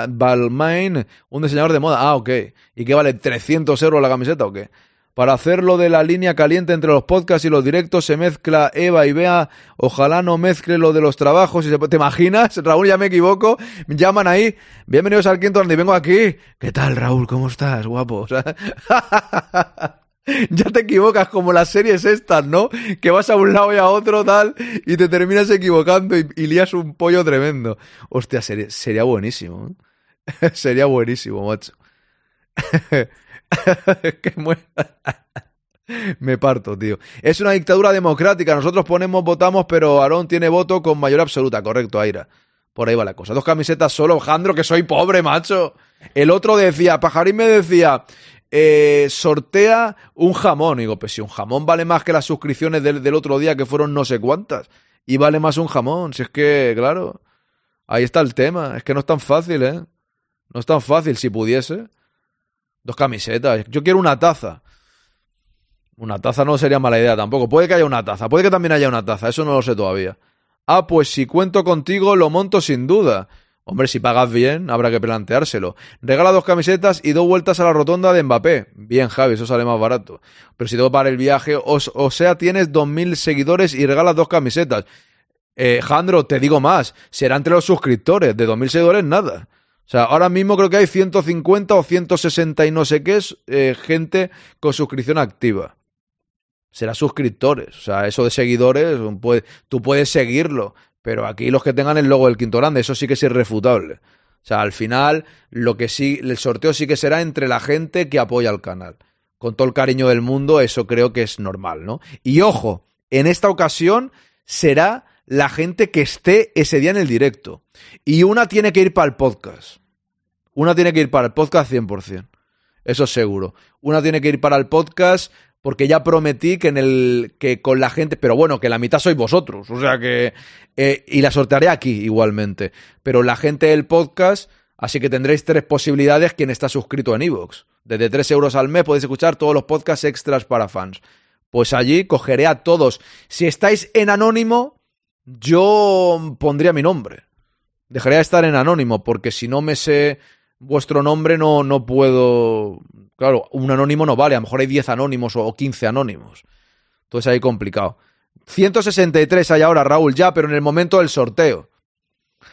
Balmain, un diseñador de moda. Ah, ok. ¿Y qué vale? ¿300 euros la camiseta o qué? Para hacerlo de la línea caliente entre los podcasts y los directos se mezcla Eva y Bea. Ojalá no mezcle lo de los trabajos. ¿Te imaginas? Raúl, ya me equivoco. Llaman ahí. Bienvenidos al quinto donde vengo aquí. ¿Qué tal, Raúl? ¿Cómo estás? Guapo. ya te equivocas como las series estas, ¿no? Que vas a un lado y a otro, tal, y te terminas equivocando y, y lías un pollo tremendo. Hostia, sería, sería buenísimo. ¿eh? sería buenísimo, macho. que muera. Me parto, tío. Es una dictadura democrática. Nosotros ponemos, votamos, pero Aarón tiene voto con mayoría absoluta. Correcto, Aira. Por ahí va la cosa. Dos camisetas solo, Jandro, que soy pobre, macho. El otro decía, Pajarín me decía, eh, sortea un jamón. Y digo, pues si un jamón vale más que las suscripciones del, del, otro día, que fueron no sé cuántas. Y vale más un jamón. Si es que, claro, ahí está el tema. Es que no es tan fácil, ¿eh? No es tan fácil si pudiese. Dos camisetas. Yo quiero una taza. Una taza no sería mala idea tampoco. Puede que haya una taza. Puede que también haya una taza. Eso no lo sé todavía. Ah, pues si cuento contigo lo monto sin duda. Hombre, si pagas bien, habrá que planteárselo. Regala dos camisetas y dos vueltas a la rotonda de Mbappé. Bien, Javi, eso sale más barato. Pero si tengo para el viaje, o, sea, tienes dos mil seguidores y regalas dos camisetas. Eh, Jandro, te digo más, será entre los suscriptores, de dos mil seguidores nada. O sea, ahora mismo creo que hay 150 o 160 y no sé qué eh, gente con suscripción activa. Será suscriptores. O sea, eso de seguidores, tú puedes seguirlo. Pero aquí los que tengan el logo del quinto grande, eso sí que es irrefutable. O sea, al final, lo que sí, el sorteo sí que será entre la gente que apoya al canal. Con todo el cariño del mundo, eso creo que es normal, ¿no? Y ojo, en esta ocasión será la gente que esté ese día en el directo. Y una tiene que ir para el podcast. Una tiene que ir para el podcast 100%. Eso seguro. Una tiene que ir para el podcast porque ya prometí que en el que con la gente, pero bueno, que la mitad sois vosotros, o sea que eh, y la sortearé aquí igualmente, pero la gente del podcast, así que tendréis tres posibilidades quien está suscrito en iVoox. Desde 3 euros al mes podéis escuchar todos los podcasts extras para fans. Pues allí cogeré a todos. Si estáis en anónimo, yo pondría mi nombre. Dejaría de estar en anónimo, porque si no me sé vuestro nombre, no, no puedo. Claro, un anónimo no vale. A lo mejor hay 10 anónimos o 15 anónimos. Entonces ahí complicado. 163 hay ahora, Raúl, ya, pero en el momento del sorteo.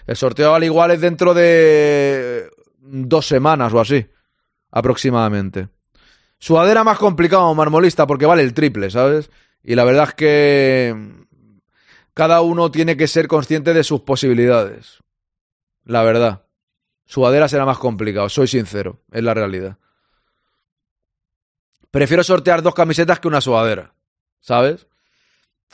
El sorteo al igual es dentro de dos semanas o así, aproximadamente. Sudadera más complicado, marmolista, porque vale el triple, ¿sabes? Y la verdad es que cada uno tiene que ser consciente de sus posibilidades. La verdad. Sudadera será más complicado, soy sincero, es la realidad. Prefiero sortear dos camisetas que una sudadera, ¿sabes?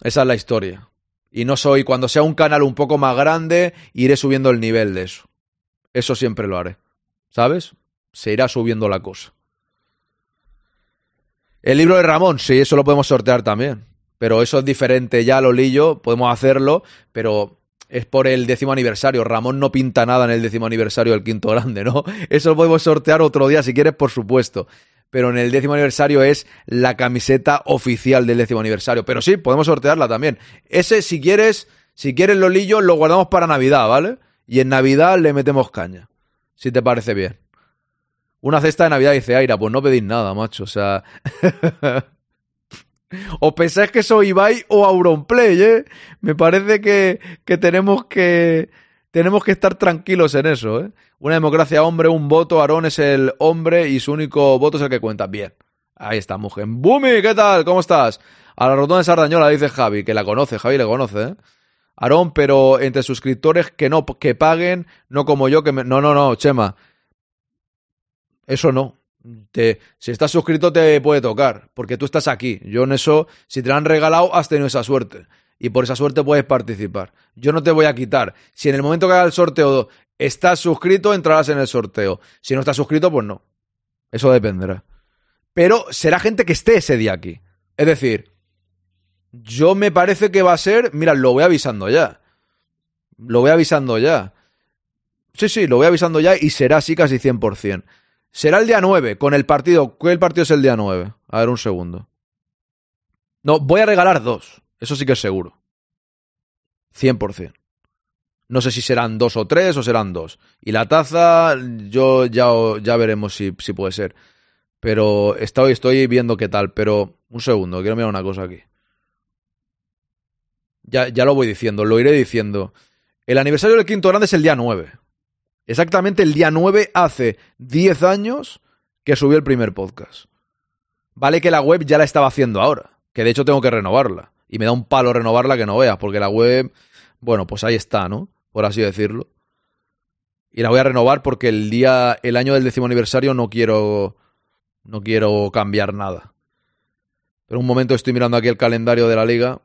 Esa es la historia. Y no soy, cuando sea un canal un poco más grande, iré subiendo el nivel de eso. Eso siempre lo haré. ¿Sabes? Se irá subiendo la cosa. El libro de Ramón, sí, eso lo podemos sortear también. Pero eso es diferente ya, Lolillo, podemos hacerlo, pero es por el décimo aniversario. Ramón no pinta nada en el décimo aniversario del quinto grande, ¿no? Eso lo podemos sortear otro día, si quieres, por supuesto. Pero en el décimo aniversario es la camiseta oficial del décimo aniversario. Pero sí, podemos sortearla también. Ese, si quieres, si quieres, Lolillo, lo guardamos para Navidad, ¿vale? Y en Navidad le metemos caña. Si te parece bien. Una cesta de Navidad dice Aira, pues no pedís nada, macho. O sea. ¿Os pensáis que soy Ibai o Auronplay, eh? Me parece que, que tenemos que. Tenemos que estar tranquilos en eso, ¿eh? Una democracia hombre, un voto, Aarón es el hombre y su único voto es el que cuenta. Bien. Ahí está, mujer. Bumi, ¿qué tal? ¿Cómo estás? A la rotonda de Sardañola, dice Javi, que la conoce, Javi le conoce, ¿eh? Aarón, pero entre suscriptores que no, que paguen, no como yo, que me... No, no, no, Chema. Eso no. Te, si estás suscrito te puede tocar, porque tú estás aquí. Yo en eso, si te lo han regalado, has tenido esa suerte. Y por esa suerte puedes participar. Yo no te voy a quitar. Si en el momento que haga el sorteo estás suscrito, entrarás en el sorteo. Si no estás suscrito, pues no. Eso dependerá. Pero será gente que esté ese día aquí. Es decir, yo me parece que va a ser. Mira, lo voy avisando ya. Lo voy avisando ya. Sí, sí, lo voy avisando ya y será así casi 100%. Será el día 9 con el partido. ¿Qué partido es el día 9? A ver, un segundo. No, voy a regalar dos. Eso sí que es seguro. 100%. No sé si serán dos o tres o serán dos. Y la taza, yo ya, ya veremos si, si puede ser. Pero estoy, estoy viendo qué tal. Pero un segundo, quiero mirar una cosa aquí. Ya, ya lo voy diciendo, lo iré diciendo. El aniversario del quinto grande es el día 9. Exactamente el día 9 hace 10 años que subió el primer podcast. Vale que la web ya la estaba haciendo ahora, que de hecho tengo que renovarla. Y me da un palo renovarla que no veas, porque la web, bueno, pues ahí está, ¿no? Por así decirlo. Y la voy a renovar porque el día, el año del décimo aniversario no quiero, no quiero cambiar nada. Pero un momento estoy mirando aquí el calendario de la liga.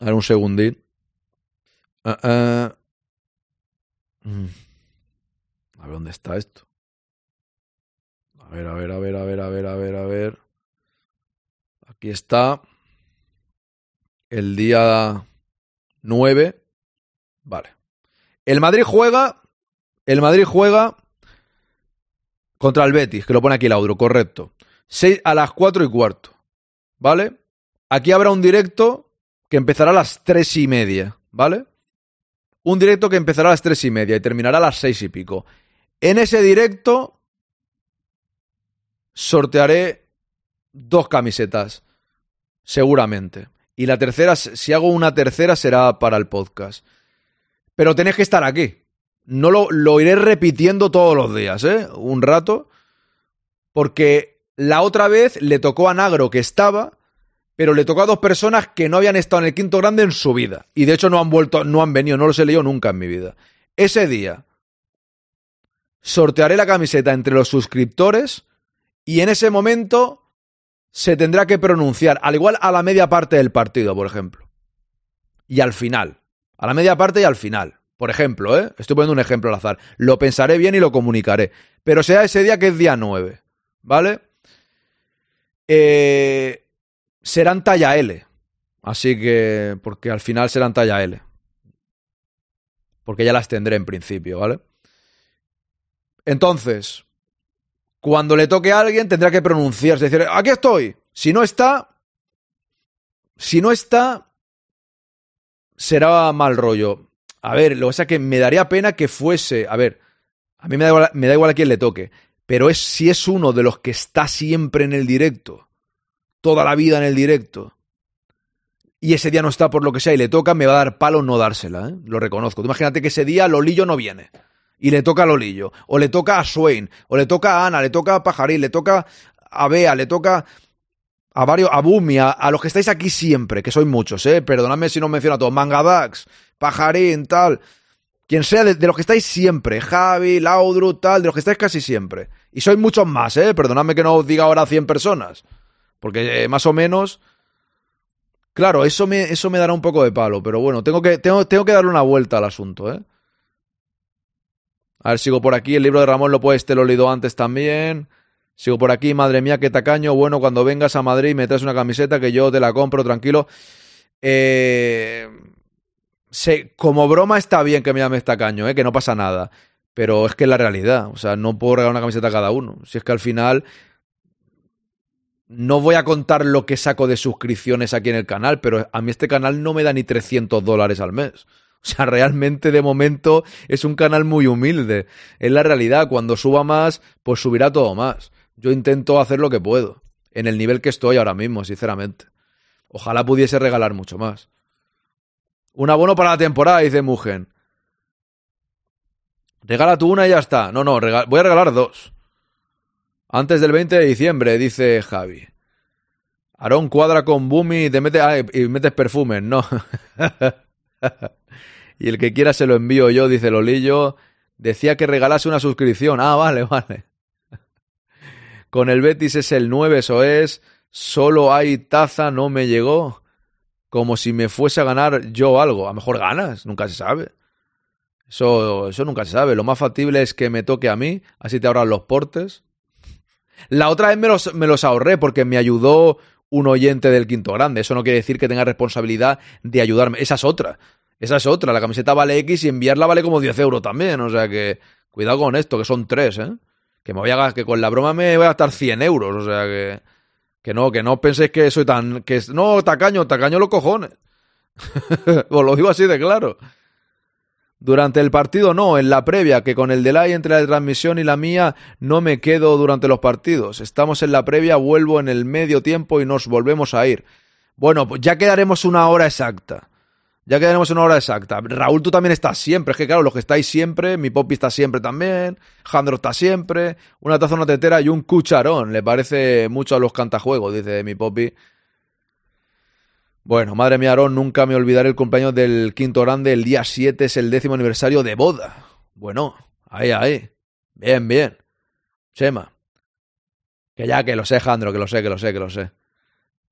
A ver, un segundín. Uh. A ver dónde está esto. A ver, a ver, a ver, a ver, a ver, a ver, a ver. Aquí está. El día 9. Vale. El Madrid juega. El Madrid juega Contra el Betis, que lo pone aquí el Audro, correcto. Seis- a las 4 y cuarto. ¿Vale? Aquí habrá un directo que empezará a las 3 y media. ¿Vale? Un directo que empezará a las 3 y media y terminará a las 6 y pico. En ese directo sortearé dos camisetas. Seguramente. Y la tercera, si hago una tercera, será para el podcast. Pero tenéis que estar aquí. No lo, lo iré repitiendo todos los días, ¿eh? Un rato. Porque la otra vez le tocó a Nagro que estaba, pero le tocó a dos personas que no habían estado en el quinto grande en su vida. Y de hecho no han vuelto, no han venido, no los he leído nunca en mi vida. Ese día sortearé la camiseta entre los suscriptores y en ese momento se tendrá que pronunciar, al igual a la media parte del partido, por ejemplo. Y al final. A la media parte y al final. Por ejemplo, ¿eh? Estoy poniendo un ejemplo al azar. Lo pensaré bien y lo comunicaré. Pero sea ese día que es día 9. ¿Vale? Eh, serán talla L. Así que. Porque al final serán talla L. Porque ya las tendré en principio, ¿vale? Entonces, cuando le toque a alguien tendrá que pronunciarse, decir, aquí estoy. Si no está, si no está, será mal rollo. A ver, lo que pasa es que me daría pena que fuese, a ver, a mí me da igual, me da igual a quién le toque, pero es si es uno de los que está siempre en el directo, toda la vida en el directo, y ese día no está por lo que sea y le toca, me va a dar palo no dársela, ¿eh? lo reconozco. Tú imagínate que ese día Lolillo no viene y le toca a Lolillo, o le toca a Swain, o le toca a Ana, le toca a Pajarín, le toca a Bea, le toca a varios, a Bumi, a, los que estáis aquí siempre, que sois muchos, eh, perdonadme si no menciono a todos, Mangadax, Pajarín, tal, quien sea de, de los que estáis siempre, Javi, Laudru, tal, de los que estáis casi siempre. Y sois muchos más, eh, perdonadme que no os diga ahora 100 personas, porque eh, más o menos... Claro, eso me, eso me dará un poco de palo, pero bueno, tengo que, tengo, tengo que darle una vuelta al asunto, ¿eh? A ver, sigo por aquí. El libro de Ramón lo puedes, te lo he leído antes también. Sigo por aquí. Madre mía, qué tacaño. Bueno, cuando vengas a Madrid me traes una camiseta que yo te la compro, tranquilo. Eh, como broma está bien que me llames tacaño, ¿eh? que no pasa nada. Pero es que es la realidad. O sea, no puedo regalar una camiseta a cada uno. Si es que al final no voy a contar lo que saco de suscripciones aquí en el canal, pero a mí este canal no me da ni 300 dólares al mes. O sea, realmente de momento es un canal muy humilde. Es la realidad. Cuando suba más, pues subirá todo más. Yo intento hacer lo que puedo. En el nivel que estoy ahora mismo, sinceramente. Ojalá pudiese regalar mucho más. Un abono para la temporada, dice Mugen. Regala tú una y ya está. No, no, voy a regalar dos. Antes del 20 de diciembre, dice Javi. Aarón cuadra con Bumi y te mete, ah, y metes perfumes, no. y el que quiera se lo envío yo, dice Lolillo. Decía que regalase una suscripción. Ah, vale, vale. Con el Betis es el 9, eso es. Solo hay taza, no me llegó. Como si me fuese a ganar yo algo. A lo mejor ganas, nunca se sabe. Eso, eso nunca se sabe. Lo más factible es que me toque a mí, así te ahorran los portes. La otra vez me los, me los ahorré porque me ayudó un oyente del quinto grande. Eso no quiere decir que tenga responsabilidad de ayudarme. Esa es otra. Esa es otra. La camiseta vale X y enviarla vale como 10 euros también. O sea que cuidado con esto, que son tres, ¿eh? Que me voy a que con la broma me voy a gastar 100 euros. O sea que. Que no, que no penséis que soy tan. que No, tacaño, tacaño los cojones. Os lo digo así de claro. Durante el partido no, en la previa, que con el delay entre la transmisión y la mía no me quedo durante los partidos. Estamos en la previa, vuelvo en el medio tiempo y nos volvemos a ir. Bueno, pues ya quedaremos una hora exacta. Ya quedaremos una hora exacta. Raúl, tú también estás siempre. Es que claro, los que estáis siempre, mi Poppy está siempre también, Jandro está siempre, una taza, una tetera y un cucharón. Le parece mucho a los cantajuegos, dice mi Poppy. Bueno, madre mía, Aarón, nunca me olvidaré el cumpleaños del quinto grande. El día 7 es el décimo aniversario de boda. Bueno, ahí, ahí. Bien, bien. Chema. Que ya, que lo sé, Jandro, que lo sé, que lo sé, que lo sé.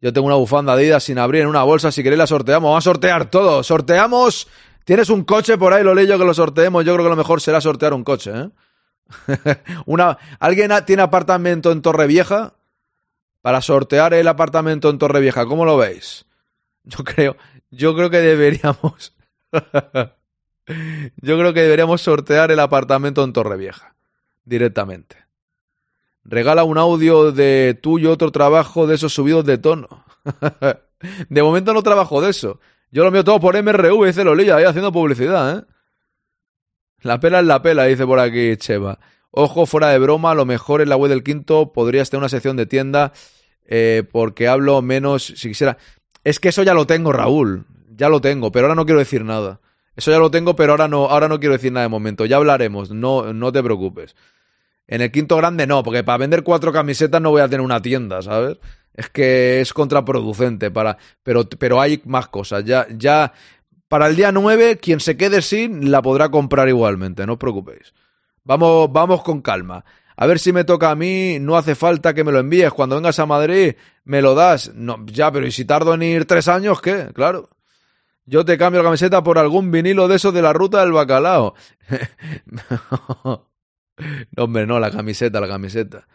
Yo tengo una bufanda Adidas sin abrir en una bolsa. Si queréis la sorteamos. Vamos a sortear todo. Sorteamos. Tienes un coche por ahí, lo leí yo que lo sorteemos. Yo creo que lo mejor será sortear un coche, ¿eh? una, ¿Alguien tiene apartamento en Torrevieja? Para sortear el apartamento en Torrevieja, ¿cómo lo veis? Yo creo, yo creo que deberíamos. yo creo que deberíamos sortear el apartamento en Torrevieja. Directamente. Regala un audio de tú y otro trabajo de esos subidos de tono. de momento no trabajo de eso. Yo lo mío todo por MRV, dice Lolilla, ahí haciendo publicidad, ¿eh? La pela es la pela, dice por aquí Cheva. Ojo, fuera de broma, a lo mejor en la web del quinto podrías tener una sección de tienda eh, porque hablo menos si quisiera. Es que eso ya lo tengo, Raúl. Ya lo tengo, pero ahora no quiero decir nada. Eso ya lo tengo, pero ahora no, ahora no quiero decir nada de momento. Ya hablaremos, no, no te preocupes. En el quinto grande no, porque para vender cuatro camisetas no voy a tener una tienda, ¿sabes? Es que es contraproducente para. Pero, pero hay más cosas. Ya, ya. Para el día 9, quien se quede sin la podrá comprar igualmente, no os preocupéis. Vamos, vamos con calma. A ver si me toca a mí, no hace falta que me lo envíes. Cuando vengas a Madrid, me lo das. No, ya, pero ¿y si tardo en ir tres años, qué? Claro. Yo te cambio la camiseta por algún vinilo de esos de la ruta del bacalao. no, hombre, no, la camiseta, la camiseta.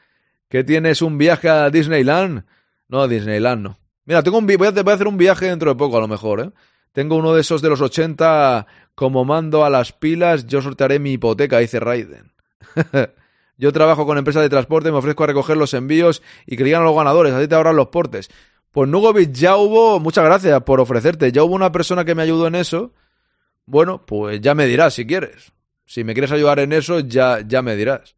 ¿Qué tienes? ¿Un viaje a Disneyland? No, Disneyland no. Mira, tengo un voy, a, voy a hacer un viaje dentro de poco, a lo mejor, ¿eh? Tengo uno de esos de los 80, como mando a las pilas, yo sortearé mi hipoteca, dice Raiden. yo trabajo con empresas de transporte, me ofrezco a recoger los envíos y que digan a los ganadores, así te ahorran los portes. Pues Nugovic ya hubo, muchas gracias por ofrecerte, ya hubo una persona que me ayudó en eso. Bueno, pues ya me dirás si quieres. Si me quieres ayudar en eso, ya, ya me dirás.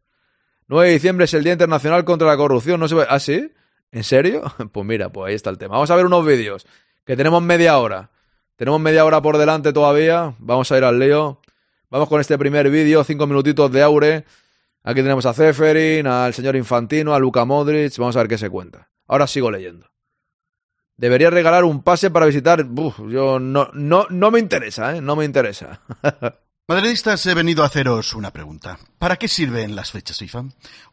9 de diciembre es el Día Internacional contra la Corrupción, no se ve... ¿Ah, sí? ¿En serio? Pues mira, pues ahí está el tema. Vamos a ver unos vídeos, que tenemos media hora. Tenemos media hora por delante todavía. Vamos a ir al lío. Vamos con este primer vídeo, cinco minutitos de Aure. Aquí tenemos a Zeferin, al señor Infantino, a Luca Modric. Vamos a ver qué se cuenta. Ahora sigo leyendo. Debería regalar un pase para visitar. Yo no, no, no me interesa, ¿eh? No me interesa. Madridistas, he venido a haceros una pregunta. ¿Para qué sirven las fechas FIFA?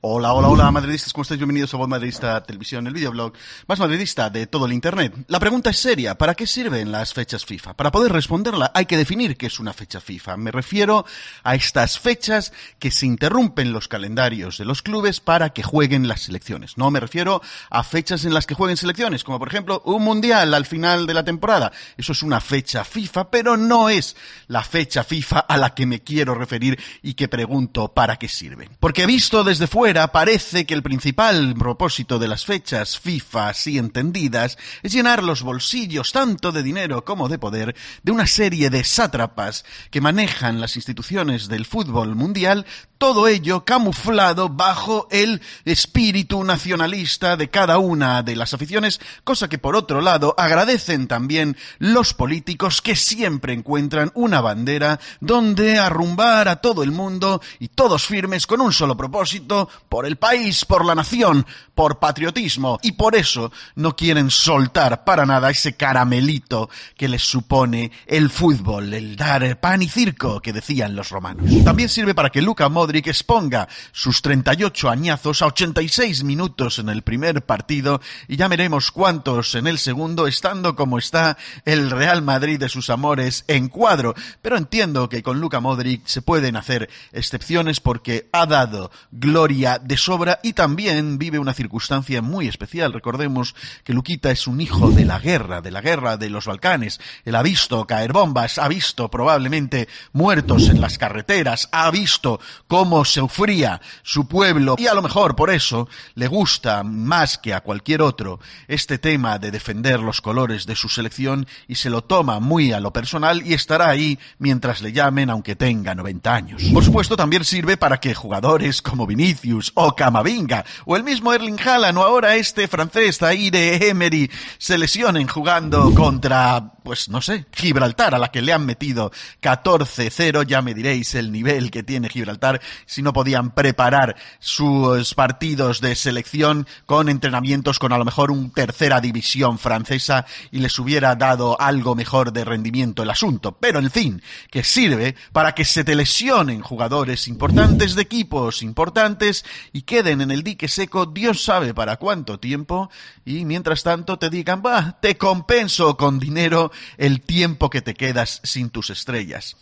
Hola, hola, hola, madridistas, ¿cómo estáis? Bienvenidos a Voz Madridista Televisión, el videoblog más madridista de todo el Internet. La pregunta es seria, ¿para qué sirven las fechas FIFA? Para poder responderla hay que definir qué es una fecha FIFA. Me refiero a estas fechas que se interrumpen los calendarios de los clubes para que jueguen las selecciones. No me refiero a fechas en las que jueguen selecciones, como por ejemplo un mundial al final de la temporada. Eso es una fecha FIFA, pero no es la fecha FIFA a la que me quiero referir y que pregunto para qué sirven. Porque visto desde fuera parece que el principal propósito de las fechas FIFA así entendidas es llenar los bolsillos tanto de dinero como de poder de una serie de sátrapas que manejan las instituciones del fútbol mundial, todo ello camuflado bajo el espíritu nacionalista de cada una de las aficiones, cosa que por otro lado agradecen también los políticos que siempre encuentran una bandera donde arrumbar a todo el mundo y todo todos firmes con un solo propósito, por el país, por la nación, por patriotismo, y por eso no quieren soltar para nada ese caramelito que les supone el fútbol, el dar pan y circo que decían los romanos. También sirve para que Luka Modric exponga sus 38 añazos a 86 minutos en el primer partido y ya veremos cuántos en el segundo, estando como está el Real Madrid de sus amores en cuadro. Pero entiendo que con Luka Modric se pueden hacer excepciones porque ha dado gloria de sobra y también vive una circunstancia muy especial. Recordemos que Luquita es un hijo de la guerra, de la guerra de los Balcanes. Él ha visto caer bombas, ha visto probablemente muertos en las carreteras, ha visto cómo se sufría su pueblo y a lo mejor por eso le gusta más que a cualquier otro este tema de defender los colores de su selección y se lo toma muy a lo personal y estará ahí mientras le llamen aunque tenga 90 años. Por supuesto también sirve para que jugadores como Vinicius o Camavinga o el mismo Erling Haaland o ahora este francés de Emery se lesionen jugando contra, pues no sé, Gibraltar a la que le han metido 14-0, ya me diréis el nivel que tiene Gibraltar si no podían preparar sus partidos de selección con entrenamientos con a lo mejor un tercera división francesa y les hubiera dado algo mejor de rendimiento el asunto. Pero en fin, que sirve para que se te lesionen jugadores importantes de equipos importantes y queden en el dique seco Dios sabe para cuánto tiempo y mientras tanto te digan, va, te compenso con dinero el tiempo que te quedas sin tus estrellas.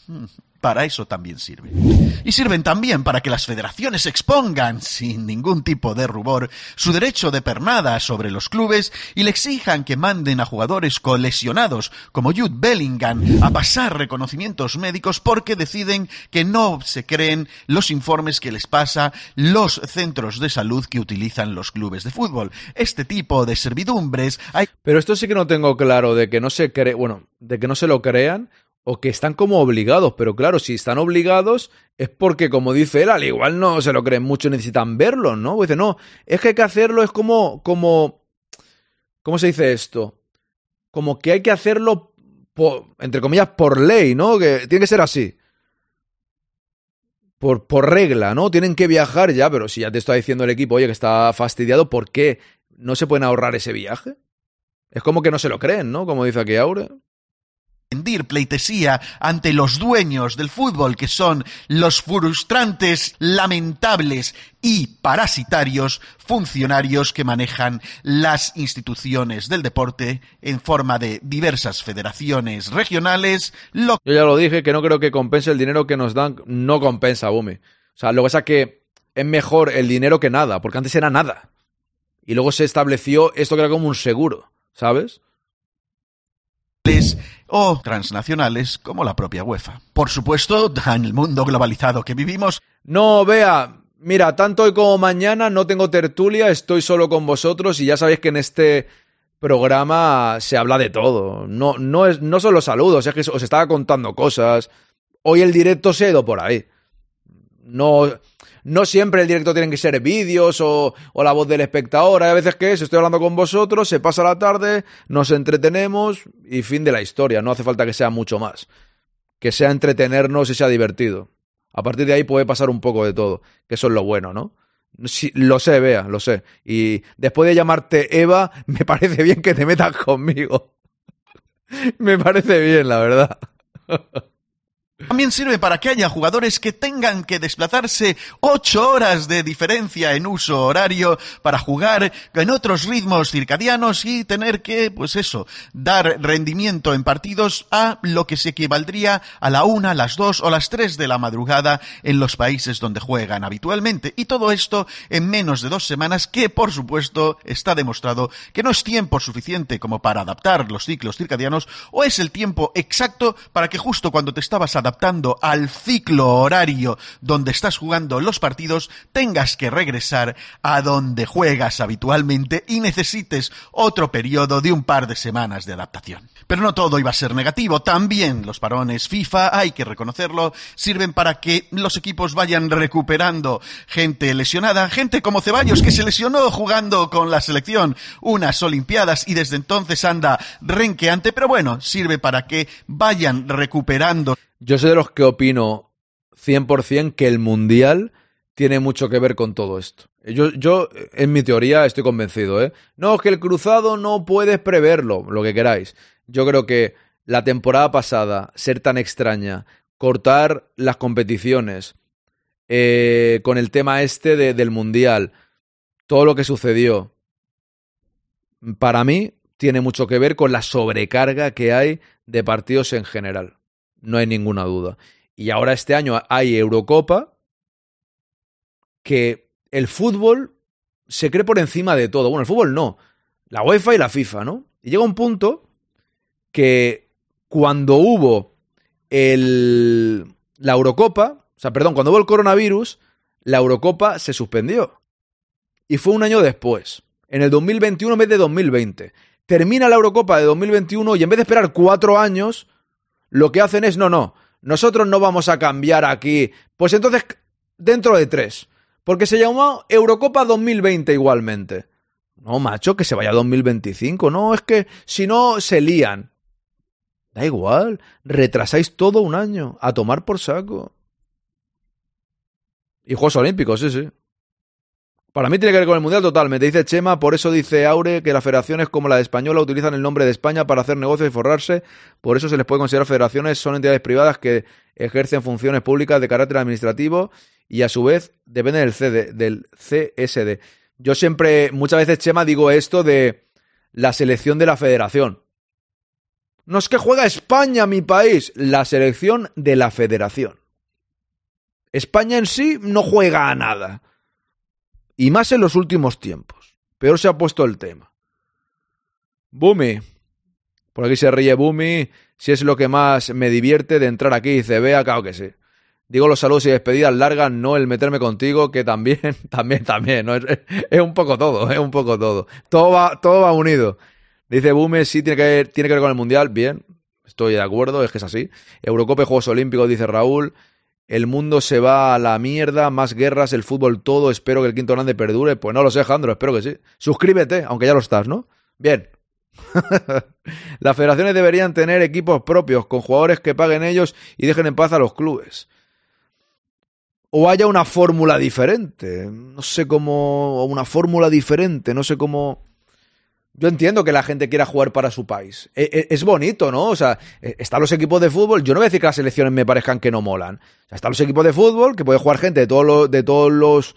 Para eso también sirve. Y sirven también para que las federaciones expongan, sin ningún tipo de rubor, su derecho de pernada sobre los clubes y le exijan que manden a jugadores colesionados como Jude Bellingham a pasar reconocimientos médicos porque deciden que no se creen los informes que les pasa los centros de salud que utilizan los clubes de fútbol. Este tipo de servidumbres hay... Pero esto sí que no tengo claro de que no se cree, bueno, de que no se lo crean o que están como obligados, pero claro, si están obligados es porque, como dice él, al igual no se lo creen mucho, necesitan verlo, ¿no? Dice, no, es que hay que hacerlo, es como, como, ¿cómo se dice esto? Como que hay que hacerlo, por, entre comillas, por ley, ¿no? Que tiene que ser así. Por, por regla, ¿no? Tienen que viajar ya, pero si ya te está diciendo el equipo, oye, que está fastidiado, ¿por qué no se pueden ahorrar ese viaje? Es como que no se lo creen, ¿no? Como dice aquí Aure rendir pleitesía ante los dueños del fútbol, que son los frustrantes, lamentables y parasitarios funcionarios que manejan las instituciones del deporte en forma de diversas federaciones regionales. Yo ya lo dije, que no creo que compense el dinero que nos dan, no compensa, Bumi. O sea, lo que pasa es que es mejor el dinero que nada, porque antes era nada. Y luego se estableció esto que era como un seguro, ¿sabes? O transnacionales como la propia UEFA. Por supuesto, en el mundo globalizado que vivimos. No, vea, mira, tanto hoy como mañana no tengo tertulia, estoy solo con vosotros y ya sabéis que en este programa se habla de todo. No, no, es, no son los saludos, es que os estaba contando cosas. Hoy el directo se ha ido por ahí. No, no siempre el directo tiene que ser vídeos o, o, la voz del espectador. Hay veces que es, estoy hablando con vosotros, se pasa la tarde, nos entretenemos y fin de la historia. No hace falta que sea mucho más. Que sea entretenernos y sea divertido. A partir de ahí puede pasar un poco de todo, que eso es lo bueno, ¿no? Lo sé, vea, lo sé. Y después de llamarte Eva, me parece bien que te metas conmigo. me parece bien, la verdad. También sirve para que haya jugadores que tengan que desplazarse ocho horas de diferencia en uso horario para jugar en otros ritmos circadianos y tener que, pues eso, dar rendimiento en partidos a lo que se equivaldría a la una, las dos o las tres de la madrugada en los países donde juegan habitualmente. Y todo esto en menos de dos semanas que, por supuesto, está demostrado que no es tiempo suficiente como para adaptar los ciclos circadianos o es el tiempo exacto para que justo cuando te estabas adaptando adaptando al ciclo horario donde estás jugando los partidos, tengas que regresar a donde juegas habitualmente y necesites otro periodo de un par de semanas de adaptación. Pero no todo iba a ser negativo, también los parones FIFA, hay que reconocerlo, sirven para que los equipos vayan recuperando gente lesionada, gente como Ceballos que se lesionó jugando con la selección unas Olimpiadas y desde entonces anda renqueante, pero bueno, sirve para que vayan recuperando yo soy de los que opino 100% que el Mundial tiene mucho que ver con todo esto. Yo, yo, en mi teoría, estoy convencido, ¿eh? No, es que el cruzado no puedes preverlo, lo que queráis. Yo creo que la temporada pasada, ser tan extraña, cortar las competiciones, eh, con el tema este de, del Mundial, todo lo que sucedió, para mí tiene mucho que ver con la sobrecarga que hay de partidos en general no hay ninguna duda. Y ahora este año hay Eurocopa, que el fútbol se cree por encima de todo. Bueno, el fútbol no, la UEFA y la FIFA, ¿no? Y llega un punto que cuando hubo el, la Eurocopa, o sea, perdón, cuando hubo el coronavirus, la Eurocopa se suspendió. Y fue un año después, en el 2021 en vez de 2020. Termina la Eurocopa de 2021 y en vez de esperar cuatro años, lo que hacen es, no, no, nosotros no vamos a cambiar aquí. Pues entonces, dentro de tres. Porque se llamó Eurocopa 2020 igualmente. No, macho, que se vaya a 2025. No, es que si no, se lían. Da igual, retrasáis todo un año. A tomar por saco. Y Juegos Olímpicos, sí, sí. Para mí tiene que ver con el Mundial totalmente. Dice Chema, por eso dice Aure que las federaciones como la de Española utilizan el nombre de España para hacer negocios y forrarse. Por eso se les puede considerar federaciones. Son entidades privadas que ejercen funciones públicas de carácter administrativo y a su vez dependen del, CD, del CSD. Yo siempre, muchas veces, Chema, digo esto de la selección de la federación. No es que juega España, mi país, la selección de la federación. España en sí no juega a nada. Y más en los últimos tiempos. Peor se ha puesto el tema. Bumi. Por aquí se ríe Bumi. Si es lo que más me divierte de entrar aquí, dice, vea, claro que sí. Digo los saludos y despedidas largas, no el meterme contigo, que también, también, también, ¿no? es, un poco todo, es un poco todo. Todo va, todo va unido. Dice Bume, sí tiene que, tiene que ver con el Mundial, bien, estoy de acuerdo, es que es así. Eurocopa y Juegos Olímpicos, dice Raúl. El mundo se va a la mierda, más guerras, el fútbol todo, espero que el quinto grande perdure. Pues no lo sé, Alejandro, espero que sí. Suscríbete, aunque ya lo estás, ¿no? Bien. Las federaciones deberían tener equipos propios, con jugadores que paguen ellos y dejen en paz a los clubes o haya una fórmula diferente. No sé cómo. Una fórmula diferente, no sé cómo. Yo entiendo que la gente quiera jugar para su país. E, e, Es, bonito, ¿no? O sea, e, están los equipos de fútbol. Yo no voy a decir que las selecciones me parezcan que no molan. O sea, están los equipos de fútbol que puede jugar gente de todos los. De todos los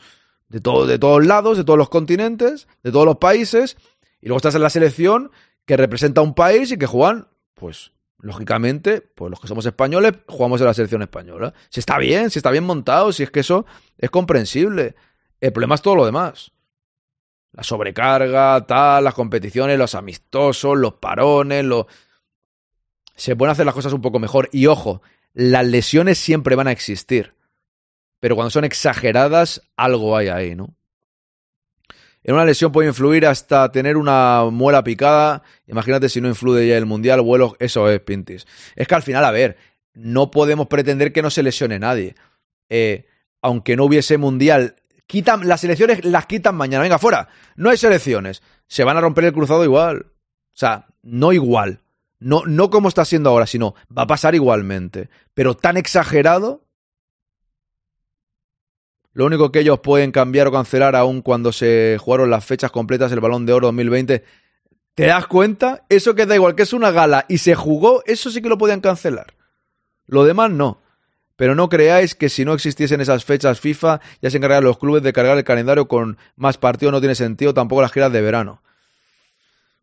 de, todo, de todos lados, de todos los continentes, de todos los países. Y luego estás en la selección que representa un país y que juegan, pues, lógicamente, pues los que somos españoles jugamos en la selección española. Si está bien, si está bien montado, si es que eso es comprensible. El problema es todo lo demás. La sobrecarga, tal, las competiciones, los amistosos, los parones, los... Se pueden hacer las cosas un poco mejor. Y ojo, las lesiones siempre van a existir. Pero cuando son exageradas, algo hay ahí, ¿no? En una lesión puede influir hasta tener una muela picada. Imagínate si no influye ya el mundial, vuelo, eso es, Pintis. Es que al final, a ver, no podemos pretender que no se lesione nadie. Eh, aunque no hubiese mundial, quitan, las elecciones las quitan mañana. Venga, fuera. No hay selecciones. Se van a romper el cruzado igual. O sea, no igual. No, no como está siendo ahora, sino va a pasar igualmente. Pero tan exagerado lo único que ellos pueden cambiar o cancelar aún cuando se jugaron las fechas completas del Balón de Oro 2020. ¿Te das cuenta? Eso que da igual, que es una gala y se jugó, eso sí que lo podían cancelar. Lo demás no. Pero no creáis que si no existiesen esas fechas FIFA, ya se encargarían los clubes de cargar el calendario con más partidos, no tiene sentido, tampoco las giras de verano.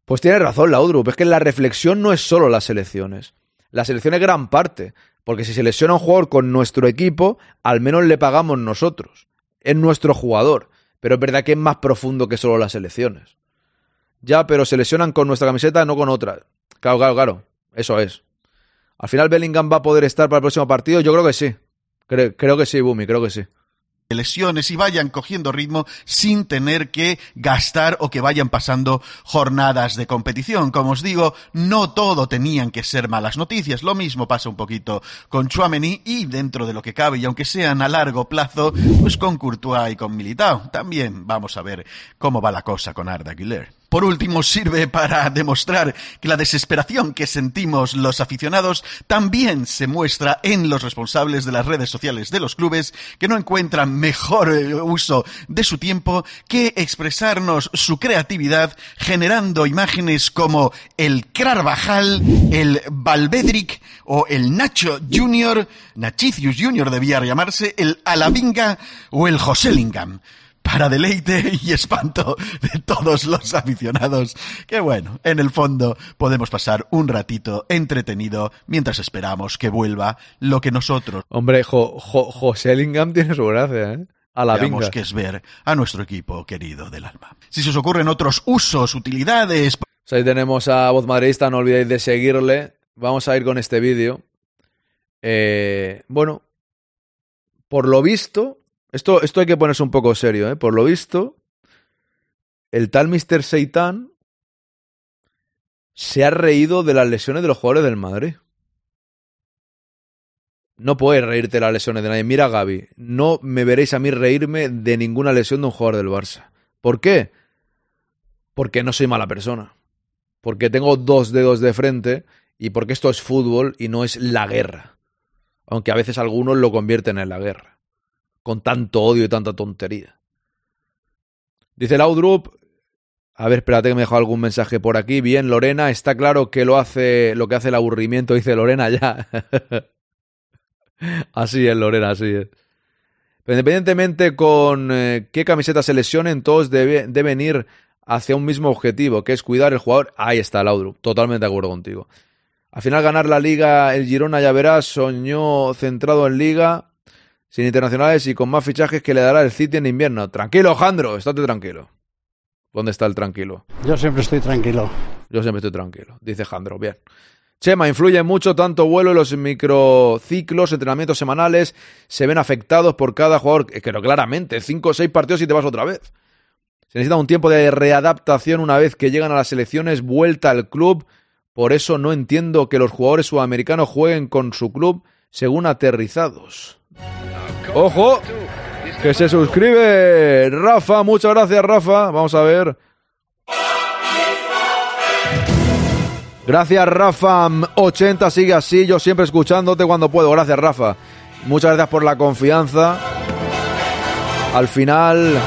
Pues tiene razón la Udrup, es que la reflexión no es solo las selecciones. La selección es gran parte, porque si se lesiona un jugador con nuestro equipo, al menos le pagamos nosotros. Es nuestro jugador. Pero es verdad que es más profundo que solo las selecciones. Ya, pero se lesionan con nuestra camiseta, no con otra. Claro, claro, claro. Eso es. Al final Bellingham va a poder estar para el próximo partido. Yo creo que sí. Creo, que sí, Bumi, creo que sí lesiones y vayan cogiendo ritmo sin tener que gastar o que vayan pasando jornadas de competición. Como os digo, no todo tenían que ser malas noticias. Lo mismo pasa un poquito con Chouameni y dentro de lo que cabe, y aunque sean a largo plazo, pues con Courtois y con Militao. También vamos a ver cómo va la cosa con Arda Güler. Por último, sirve para demostrar que la desesperación que sentimos los aficionados también se muestra en los responsables de las redes sociales de los clubes que no encuentran mejor eh, uso de su tiempo que expresarnos su creatividad generando imágenes como el Carvajal, el Valvedric o el Nacho Junior, Nachicius Junior debía llamarse, el Alavinga o el Joselingam para deleite y espanto de todos los aficionados. Que bueno, en el fondo podemos pasar un ratito entretenido mientras esperamos que vuelva lo que nosotros. Hombre, jo, jo, José Lingam tiene su gracia, ¿eh? A la vinga. que es ver a nuestro equipo querido del alma. Si se os ocurren otros usos, utilidades. Pues ahí tenemos a Voz Madridista, no olvidéis de seguirle. Vamos a ir con este vídeo. Eh, bueno, por lo visto, esto, esto hay que ponerse un poco serio, ¿eh? Por lo visto, el tal Mr. Seitan se ha reído de las lesiones de los jugadores del Madrid. No puedes reírte de las lesiones de nadie. Mira, Gaby, no me veréis a mí reírme de ninguna lesión de un jugador del Barça. ¿Por qué? Porque no soy mala persona. Porque tengo dos dedos de frente y porque esto es fútbol y no es la guerra. Aunque a veces algunos lo convierten en la guerra con tanto odio y tanta tontería. Dice Laudrup, a ver, espérate que me dejó algún mensaje por aquí. Bien, Lorena, está claro que lo hace lo que hace el aburrimiento, dice Lorena ya. así es, Lorena, así es. Pero independientemente con eh, qué camiseta se lesionen, todos deben ir hacia un mismo objetivo, que es cuidar el jugador. Ahí está, Laudrup, totalmente de acuerdo contigo. Al final ganar la liga, el Girona ya verás, soñó centrado en liga, sin internacionales y con más fichajes que le dará el City en invierno. Tranquilo, Jandro, estate tranquilo. ¿Dónde está el tranquilo? Yo siempre estoy tranquilo. Yo siempre estoy tranquilo, dice Jandro. Bien. Chema, influye mucho tanto vuelo y los microciclos, entrenamientos semanales, se ven afectados por cada jugador. Pero claramente, cinco o seis partidos y te vas otra vez. Se necesita un tiempo de readaptación una vez que llegan a las selecciones, vuelta al club. Por eso no entiendo que los jugadores sudamericanos jueguen con su club según aterrizados. ¡Ojo! Que se suscribe Rafa. Muchas gracias, Rafa. Vamos a ver. Gracias, Rafa. 80 sigue así. Yo siempre escuchándote cuando puedo. Gracias, Rafa. Muchas gracias por la confianza. Al final,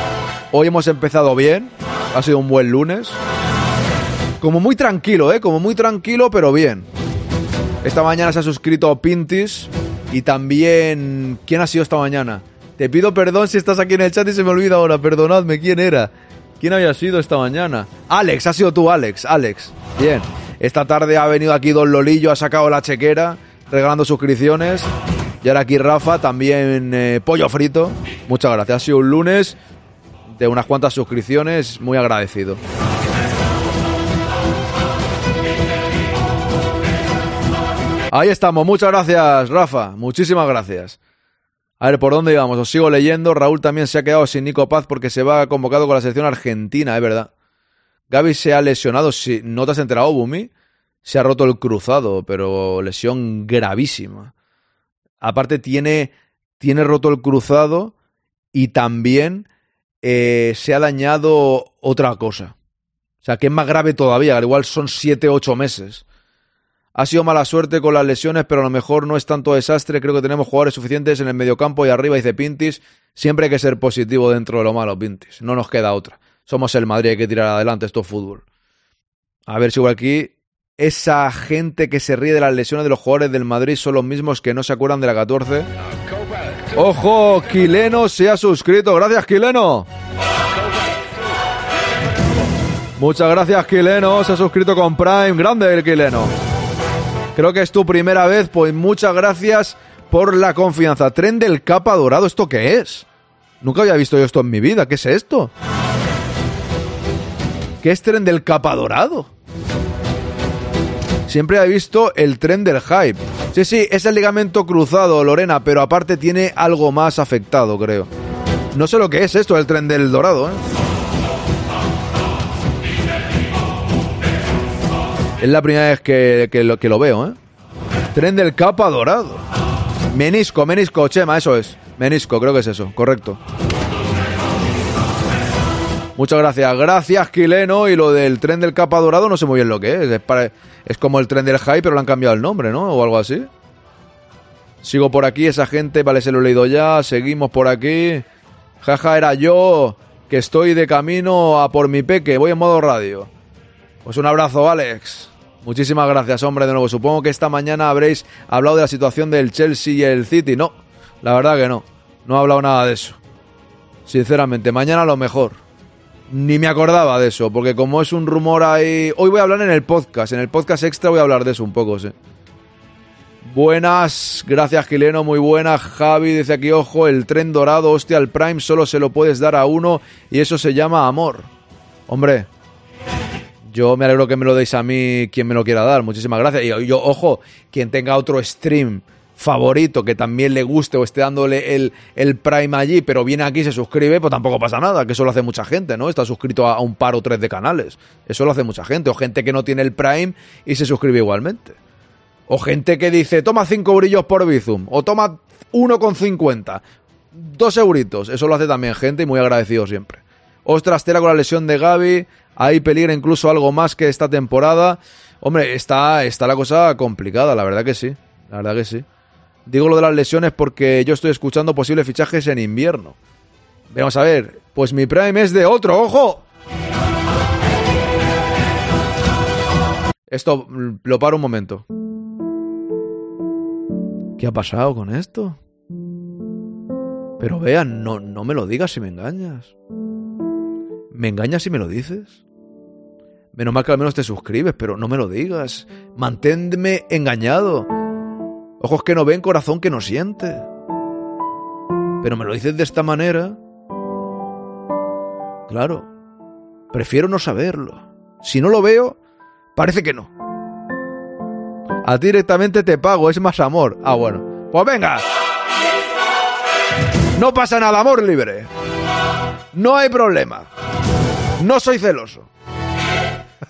hoy hemos empezado bien. Ha sido un buen lunes. Como muy tranquilo, ¿eh? Como muy tranquilo, pero bien. Esta mañana se ha suscrito Pintis. Y también... ¿Quién ha sido esta mañana? Te pido perdón si estás aquí en el chat y se me olvida ahora. Perdonadme, ¿quién era? ¿Quién había sido esta mañana? Alex, ha sido tú, Alex. Alex. Bien. Esta tarde ha venido aquí Don Lolillo, ha sacado la chequera, regalando suscripciones. Y ahora aquí Rafa, también eh, pollo frito. Muchas gracias. Ha sido un lunes de unas cuantas suscripciones, muy agradecido. Ahí estamos, muchas gracias Rafa, muchísimas gracias. A ver, ¿por dónde íbamos? Os sigo leyendo. Raúl también se ha quedado sin Nico Paz porque se va convocado con la selección argentina, es verdad. Gaby se ha lesionado, si no te has enterado, Bumi, se ha roto el cruzado, pero lesión gravísima. Aparte tiene, tiene roto el cruzado y también eh, se ha dañado otra cosa. O sea, que es más grave todavía, al igual son 7-8 meses. Ha sido mala suerte con las lesiones, pero a lo mejor no es tanto desastre. Creo que tenemos jugadores suficientes en el mediocampo y arriba, dice Pintis. Siempre hay que ser positivo dentro de lo malo, Pintis. No nos queda otra. Somos el Madrid, hay que tirar adelante, esto es fútbol. A ver si aquí esa gente que se ríe de las lesiones de los jugadores del Madrid son los mismos que no se acuerdan de la 14. ¡Ojo! Quileno se ha suscrito. Gracias, Quileno. Muchas gracias, Quileno. Se ha suscrito con Prime. Grande el Quileno. Creo que es tu primera vez, pues muchas gracias por la confianza. Tren del capa dorado, ¿esto qué es? Nunca había visto yo esto en mi vida. ¿Qué es esto? ¿Qué es tren del capa dorado? Siempre he visto el tren del hype. Sí, sí, es el ligamento cruzado, Lorena, pero aparte tiene algo más afectado, creo. No sé lo que es esto, el tren del dorado, ¿eh? Es la primera vez que, lo, que lo veo, ¿eh? Tren del capa dorado. Menisco, menisco, Chema, eso es. Menisco, creo que es eso, correcto. Muchas gracias. Gracias, Quileno. Y lo del tren del capa dorado no sé muy bien lo que es. Es, como el tren del hype, pero le han cambiado el nombre, ¿no? O algo así. Sigo por aquí, esa gente, vale, se lo he leído ya. Seguimos por aquí. Jaja, era yo que estoy de camino a por mi peque. Voy en modo radio. Pues un abrazo, Alex. Muchísimas gracias, hombre, de nuevo. Supongo que esta mañana habréis hablado de la situación del Chelsea y el City. No, la verdad que no. No he hablado nada de eso. Sinceramente, mañana lo mejor. Ni me acordaba de eso, porque como es un rumor ahí... Hoy voy a hablar en el podcast, en el podcast extra voy a hablar de eso un poco, sí. Buenas, gracias Gileno, muy buenas. Javi dice aquí, ojo, el tren dorado, hostia, el Prime solo se lo puedes dar a uno y eso se llama amor. Hombre, yo me alegro que me lo deis a mí quien me lo quiera dar, muchísimas gracias. Y yo, ojo, quien tenga otro stream favorito que también le guste o esté dándole el, el Prime allí, pero viene aquí y se suscribe, pues tampoco pasa nada, que eso lo hace mucha gente, ¿no? Está suscrito a, un par o tres de canales. Eso lo hace mucha gente. O gente que no tiene el Prime y se suscribe igualmente. O gente que dice, toma cinco brillos por Bizum, o toma uno con cincuenta, dos euritos. Eso lo hace también gente y muy agradecido siempre. Ostras, tela con la lesión de Gaby. Ahí peligra incluso algo más que esta temporada. Hombre, está, está la cosa complicada, la verdad que sí. La verdad que sí. Digo lo de las lesiones porque yo estoy escuchando posibles fichajes en invierno. Vamos a ver, pues mi Prime es de otro, ojo. Esto lo paro un momento. ¿Qué ha pasado con esto? Pero vean, no, no me lo digas si me engañas. ¿Me engañas si me lo dices? Menos mal que al menos te suscribes, pero no me lo digas. Manténme engañado. Ojos que no ven, corazón que no siente. Pero me lo dices de esta manera. Claro, prefiero no saberlo. Si no lo veo, parece que no. A ti directamente te pago, es más amor. Ah, bueno. Pues venga. No pasa nada, amor libre. No hay problema. No soy celoso.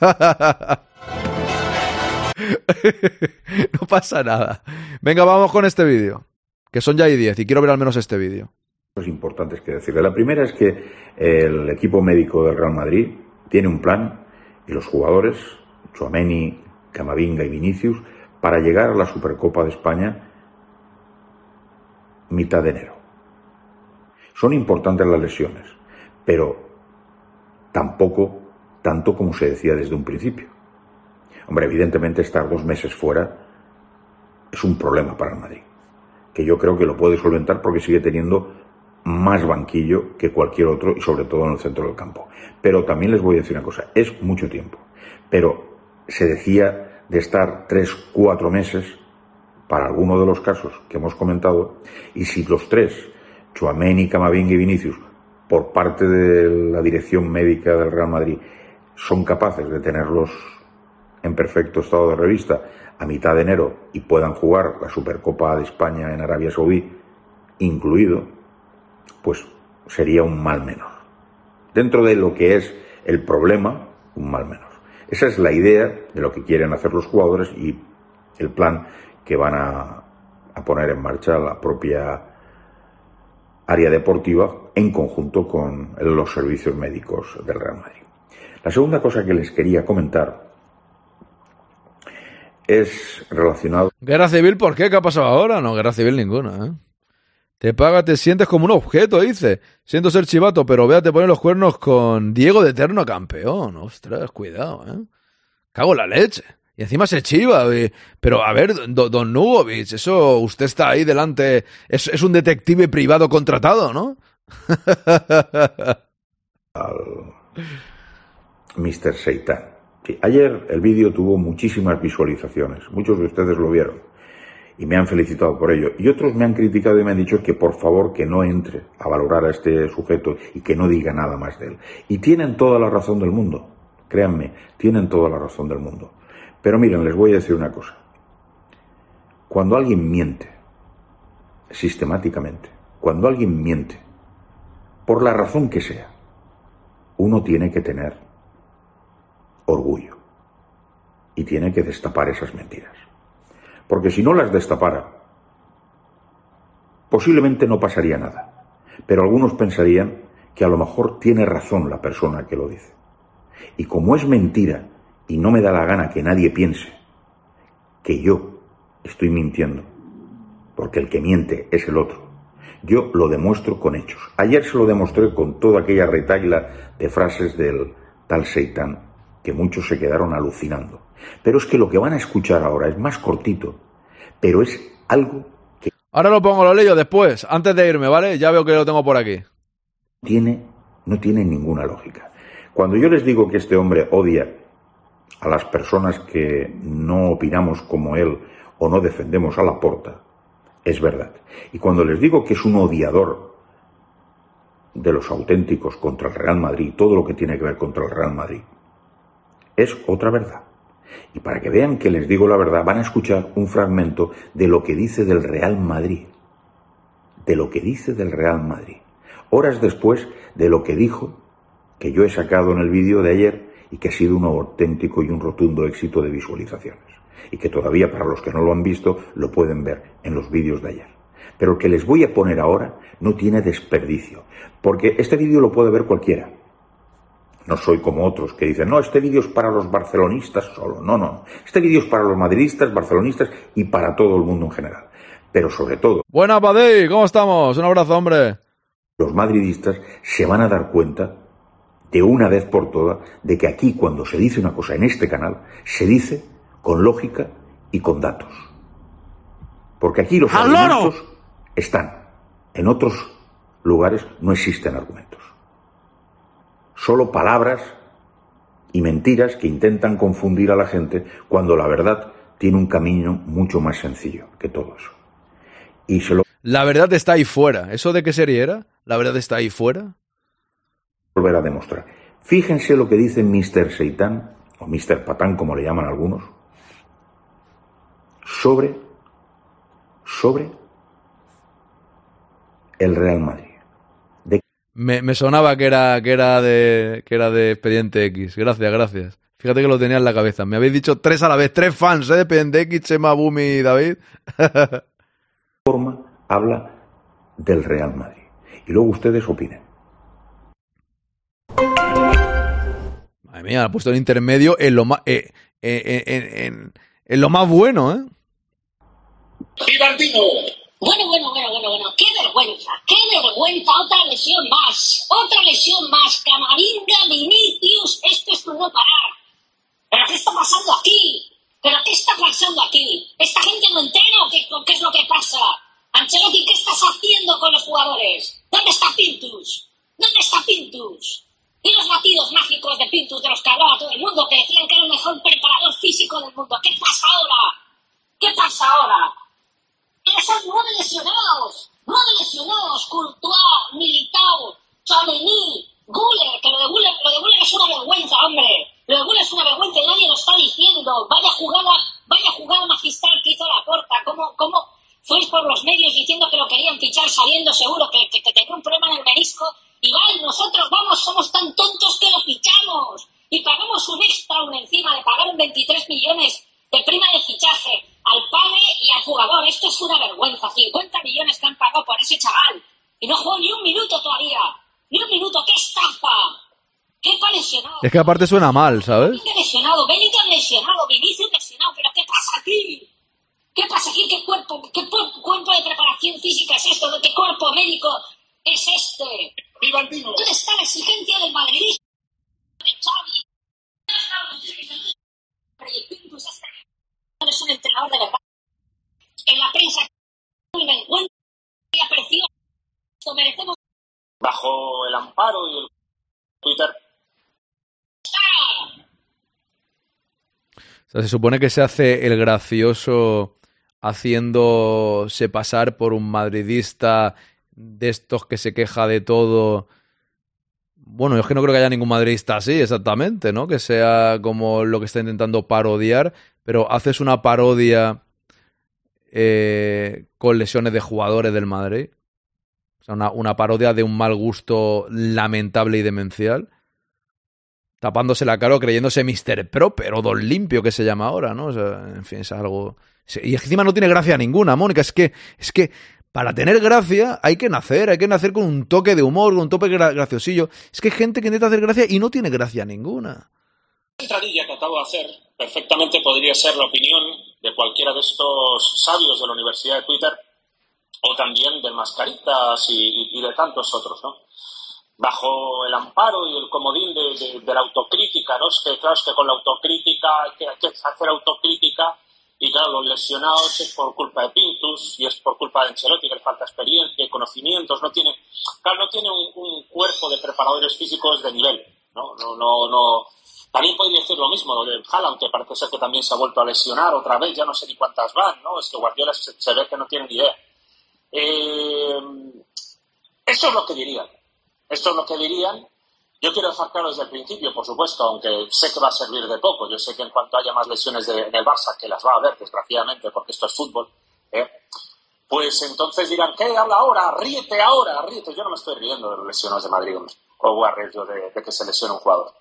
no pasa nada. Venga, vamos con este vídeo. Que son ya hay 10 y quiero ver al menos este vídeo. Importantes que decirle. La primera es que el equipo médico del Real Madrid tiene un plan y los jugadores, Chuameni, Camavinga y Vinicius, para llegar a la Supercopa de España mitad de enero. Son importantes las lesiones, pero tampoco tanto como se decía desde un principio. Hombre, evidentemente estar dos meses fuera es un problema para el Madrid, que yo creo que lo puede solventar porque sigue teniendo más banquillo que cualquier otro y sobre todo en el centro del campo. Pero también les voy a decir una cosa, es mucho tiempo. Pero se decía de estar tres, cuatro meses para alguno de los casos que hemos comentado y si los tres, Chuameni, Camavinga y Vinicius, por parte de la dirección médica del Real Madrid, son capaces de tenerlos en perfecto estado de revista a mitad de enero y puedan jugar la Supercopa de España en Arabia Saudí, incluido, pues sería un mal menor. Dentro de lo que es el problema, un mal menor. Esa es la idea de lo que quieren hacer los jugadores y el plan que van a, poner en marcha la propia área deportiva en conjunto con los servicios médicos del Real Madrid. La segunda cosa que les quería comentar es relacionado. Guerra civil, ¿por qué? ¿Qué ha pasado ahora? No, guerra civil ninguna, ¿eh? Te paga, te sientes como un objeto, dice. Siento ser chivato, pero vea, te pone los cuernos con Diego de eterno campeón. Ostras, cuidado, ¿eh? Cago en la leche. Y encima se chiva. Pero a ver, don Nugovic, eso usted está ahí delante. Es, es un detective privado contratado, ¿no? Mr. Seitan. ayer el vídeo tuvo muchísimas visualizaciones, muchos de ustedes lo vieron y me han felicitado por ello. Y otros me han criticado y me han dicho que por favor que no entre a valorar a este sujeto y que no diga nada más de él. Y tienen toda la razón del mundo, créanme, tienen toda la razón del mundo. Pero miren, les voy a decir una cosa. Cuando alguien miente, sistemáticamente, cuando alguien miente, por la razón que sea, uno tiene que tener orgullo. Y tiene que destapar esas mentiras. Porque si no las destapara, posiblemente no pasaría nada. Pero algunos pensarían que a lo mejor tiene razón la persona que lo dice. Y como es mentira y no me da la gana que nadie piense que yo estoy mintiendo, porque el que miente es el otro, yo lo demuestro con hechos. Ayer se lo demostré con toda aquella retaila de frases del tal Seitan que muchos se quedaron alucinando. Pero es que lo que van a escuchar ahora es más cortito, pero es algo que... Ahora lo pongo, lo leo después, antes de irme, ¿vale? Ya veo que lo tengo por aquí. Tiene, no tiene ninguna lógica. Cuando yo les digo que este hombre odia a las personas que no opinamos como él o no defendemos a la porta, es verdad. Y cuando les digo que es un odiador de los auténticos contra el Real Madrid, todo lo que tiene que ver contra el Real Madrid, es otra verdad. Y para que vean que les digo la verdad, van a escuchar un fragmento de lo que dice del Real Madrid. De lo que dice del Real Madrid. Horas después de lo que dijo, que yo he sacado en el vídeo de ayer y que ha sido un auténtico y un rotundo éxito de visualizaciones. Y que todavía para los que no lo han visto lo pueden ver en los vídeos de ayer. Pero el que les voy a poner ahora no tiene desperdicio, porque este vídeo lo puede ver cualquiera. No soy como otros que dicen, no, este vídeo es para los barcelonistas solo. No, no. Este vídeo es para los madridistas, barcelonistas y para todo el mundo en general. Pero sobre todo. Buena, Paddy, ¿cómo estamos? Un abrazo, hombre. Los madridistas se van a dar cuenta de una vez por todas de que aquí cuando se dice una cosa en este canal, se dice con lógica y con datos. Porque aquí los argumentos están. En otros lugares no existen argumentos solo palabras y mentiras que intentan confundir a la gente cuando la verdad tiene un camino mucho más sencillo que todo eso. Y se lo La verdad está ahí fuera. ¿Eso de qué serie era? ¿La verdad está ahí fuera? volver a demostrar. Fíjense lo que dice Mr. Seitan, o Mr. Patán, como le llaman algunos, sobre, sobre el Real Madrid. Me, me sonaba que era, que, era de, que era de Expediente X. Gracias, gracias. Fíjate que lo tenía en la cabeza. Me habéis dicho tres a la vez, tres fans ¿eh? de Expediente X, Chema, Bumi y David. forma habla del Real Madrid. Y luego ustedes opinen. Madre mía, ha puesto el intermedio en lo más, eh, eh, eh, en, en- en lo más bueno, ¿eh? Bueno, bueno, bueno, bueno, bueno, qué vergüenza, qué vergüenza, otra lesión más, otra lesión más, Camavinga, Vinicius, esto es un no parar. ¿Pero qué está pasando aquí? ¿Pero qué está pasando aquí? ¿Esta gente no entrena o qué, qué es lo que pasa? Ancelotti, ¿qué estás haciendo con los jugadores? ¿Dónde está Pintus? ¿Dónde está Pintus? Y los batidos mágicos de Pintus de los que hablaba todo el mundo, que decían que era el mejor preparador físico del mundo. ¿Qué pasa ahora? ¿Qué pasa ahora? Esos nueve lesionados, nueve lesionados, Courtois, Militao, Chamení, Guller, que lo de Guller, lo de Guller es una vergüenza, hombre. Lo de Guller es una vergüenza y nadie lo está diciendo. Vaya jugada, vaya jugada magistral que hizo la porta. ¿Cómo, cómo fuis por los medios diciendo que lo querían fichar sabiendo seguro que, que, que tenía un problema en el menisco? Y vale, nosotros vamos, somos tan tontos que lo fichamos. Y pagamos un extra aún encima de pagar un 23 millones de prima de fichaje al padre y al jugador. Esto es una vergüenza. 50 millones que han pagado por ese chaval. Y no jugó ni un minuto todavía. Ni un minuto. ¡Qué estafa! ¡Qué lesionado! Es que aparte suena mal, ¿sabes? Bellingham lesionado, Bellingham lesionado, Vinicius lesionado. ¿Pero qué pasa aquí? ¿Qué pasa aquí? ¿Qué cuerpo, qué cuerpo de preparación física es esto? ¿Qué cuerpo médico es este? ¿Dónde está la exigencia del madridista? De Xavi. ¿Dónde está la exigencia? Y Pintus este no es un entrenador de verdad. En la prensa muy vergüenza y apreció. Esto merecemos bajo el amparo y el Twitter O sea, se supone que se hace el gracioso haciéndose pasar por un madridista de estos que se queja de todo. Bueno, yo es que no creo que haya ningún madridista así, exactamente, ¿no? Que sea como lo que está intentando parodiar, pero haces una parodia eh, con lesiones de jugadores del Madrid. O una, una parodia de un mal gusto lamentable y demencial tapándose la cara o creyéndose Mr. Proper o Don Limpio que se llama ahora, ¿no? O sea, en fin, es algo... Y encima no tiene gracia ninguna, Mónica, es que, es que para tener gracia hay que nacer, hay que nacer con un toque de humor, con un toque gra- graciosillo. Es que hay gente que intenta hacer gracia y no tiene gracia ninguna. que acabo de hacer perfectamente podría ser la opinión de cualquiera de estos sabios de la Universidad de Twitter o también de Mascaritas y, de tantos otros, ¿no? Bajo el amparo y el comodín de, la autocrítica, ¿no? Es que, claro, es que con la autocrítica hay que, hay que hacer autocrítica y, claro, los lesionados es por culpa de Pintus y es por culpa de Ancelotti, que le falta experiencia y conocimientos, no tiene, claro, no tiene un, cuerpo de preparadores físicos de nivel, ¿no? No, no, no. También podría decir lo mismo, de Haaland, que parece ser que también se ha vuelto a lesionar otra vez, ya no sé ni cuántas van, ¿no? Es que Guardiola se, se ve que no tiene ni idea. Eh, eso es lo que dirían. Esto es lo que dirían. Yo quiero dejar claro desde el principio, por supuesto, aunque sé que va a servir de poco. Yo sé que en cuanto haya más lesiones en el Barça, que las va a haber, desgraciadamente, porque esto es fútbol, ¿eh? pues entonces dirán, ¿qué habla ahora? Ríete ahora, ríete. Yo no me estoy riendo de los lesionados de Madrid. O voy a de que se lesione un jugador.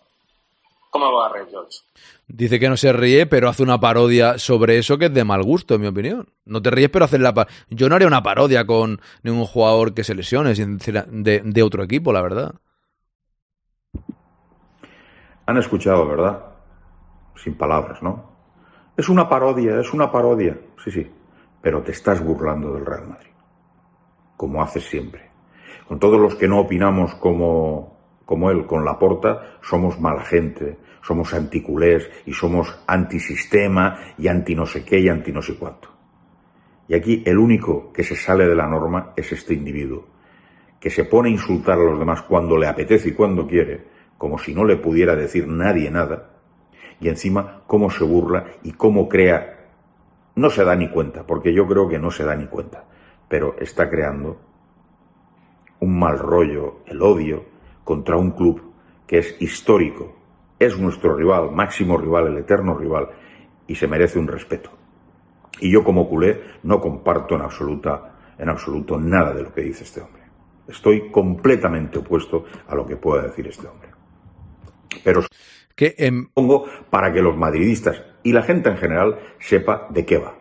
¿Cómo me voy a reír yo de eso? Dice que no se ríe, pero hace una parodia sobre eso que es de mal gusto, en mi opinión. No te ríes, pero haces la... pa- Yo no haría una parodia con ningún jugador que se lesione de, de otro equipo, la verdad. Han escuchado, ¿verdad? Sin palabras, ¿no? Es una parodia, es una parodia. Sí, sí. Pero te estás burlando del Real Madrid. Como haces siempre. Con todos los que no opinamos como, como él, con Laporta, somos mala gente, somos anticulés y somos antisistema y anti no sé qué y anti no sé cuánto. Y aquí el único que se sale de la norma es este individuo, que se pone a insultar a los demás cuando le apetece y cuando quiere, como si no le pudiera decir nadie nada, y encima cómo se burla y cómo crea, no se da ni cuenta, porque yo creo que no se da ni cuenta, pero está creando un mal rollo, el odio contra un club que es histórico, es nuestro rival, máximo rival, el eterno rival, y se merece un respeto. Y yo como culé no comparto en absoluta en absoluto nada de lo que dice este hombre. Estoy completamente opuesto a lo que pueda decir este hombre. Pero que pongo para que los madridistas y la gente en general sepa de qué va.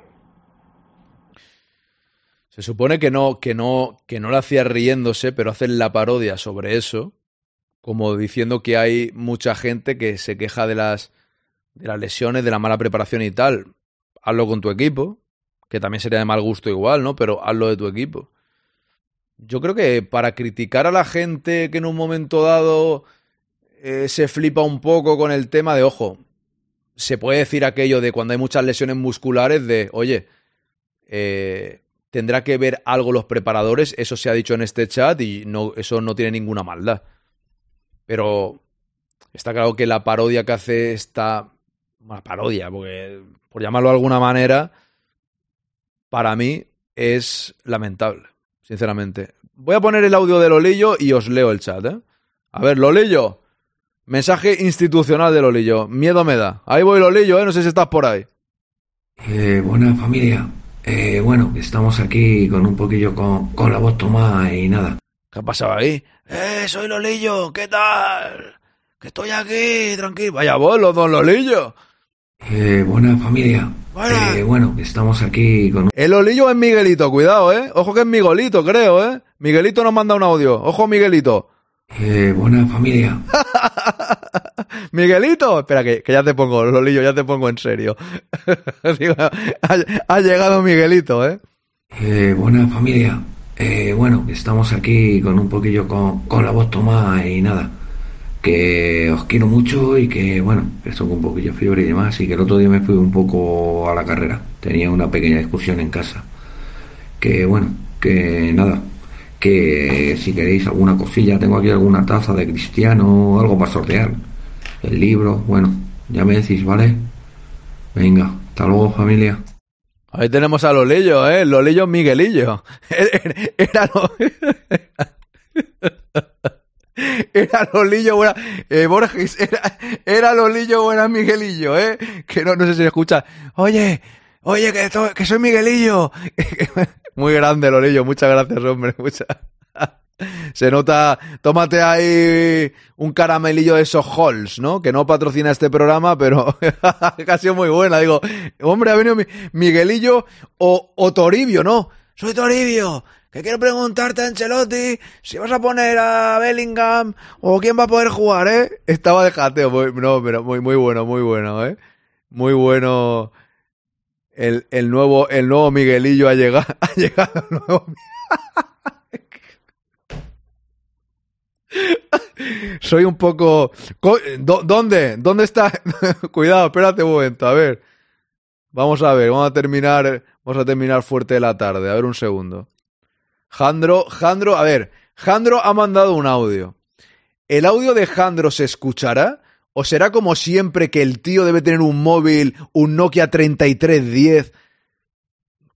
Se supone que no, que no, que no lo hacía riéndose, pero hacen la parodia sobre eso, como diciendo que hay mucha gente que se queja de las, de las lesiones, de la mala preparación y tal. Hazlo con tu equipo, que también sería de mal gusto igual, ¿no? Pero hazlo de tu equipo. Yo creo que para criticar a la gente que en un momento dado eh, se flipa un poco con el tema de, ojo, se puede decir aquello de cuando hay muchas lesiones musculares de, oye, eh, tendrá que ver algo los preparadores, eso se ha dicho en este chat y no, eso no tiene ninguna maldad. Pero está claro que la parodia que hace esta... Una parodia, porque por llamarlo de alguna manera, para mí es lamentable, sinceramente. Voy a poner el audio de Lolillo y os leo el chat, ¿eh? A ver, Lolillo. Mensaje institucional de Lolillo. Miedo me da. Ahí voy, Lolillo, ¿eh? No sé si estás por ahí. Eh, buena familia. Eh, bueno, estamos aquí con un poquillo con, con la voz tomada y nada. ¿Qué ha pasado ahí? ¡Eh, soy Lolillo! ¿Qué tal? Que estoy aquí, tranquilo. Vaya vos, los dos Lolillo. Eh, buena familia. Eh, bueno, estamos aquí con... El Olillo es Miguelito, cuidado, ¿eh? Ojo que es Miguelito, creo, ¿eh? Miguelito nos manda un audio. Ojo, Miguelito. Eh, buena familia. Miguelito, espera que, ya te pongo, Lolillo, ya te pongo en serio. ha, llegado Miguelito, ¿eh? Eh, buena familia. Eh, bueno, estamos aquí con un poquillo con, la voz tomada y nada que os quiero mucho y que, bueno, que estoy con un poquillo de fiebre y demás, y que el otro día me fui un poco a la carrera. Tenía una pequeña discusión en casa. Que, bueno, que nada, que si queréis alguna cosilla, tengo aquí alguna taza de cristiano, algo para sortear. El libro, bueno, ya me decís, ¿vale? Venga, hasta luego familia. Ahí tenemos a Lolillo, ¿eh? Lolillo Miguelillo. Era lo... Era Lolillo buena. Eh, Borges, era, era Lolillo buena Miguelillo, ¿eh? Que no, no sé si escucha. Oye, oye, que, que soy Miguelillo. Muy grande, Lolillo. Muchas gracias, hombre. Muchas. Se nota, tómate ahí un caramelillo de esos halls, ¿no? Que no patrocina este programa, pero ha sido muy buena. Digo, hombre, ha venido Miguelillo o, Toribio, ¿no? Soy Toribio que quiero preguntarte Ancelotti si vas a poner a Bellingham o quién va a poder jugar, ¿eh? Estaba de jateo, no, pero muy, muy bueno, muy bueno, ¿eh? Muy bueno. El, el nuevo, el nuevo Miguelillo ha llegado, ha llegado el nuevo... Soy un poco... ¿Dónde? ¿Dónde está? Cuidado, espérate un momento, a ver. Vamos a ver, vamos a terminar, vamos a terminar fuerte la tarde, a ver un segundo. Jandro, Jandro, a ver, Jandro ha mandado un audio. ¿El audio de Jandro se escuchará? ¿O será como siempre que el tío debe tener un móvil, un Nokia 3310,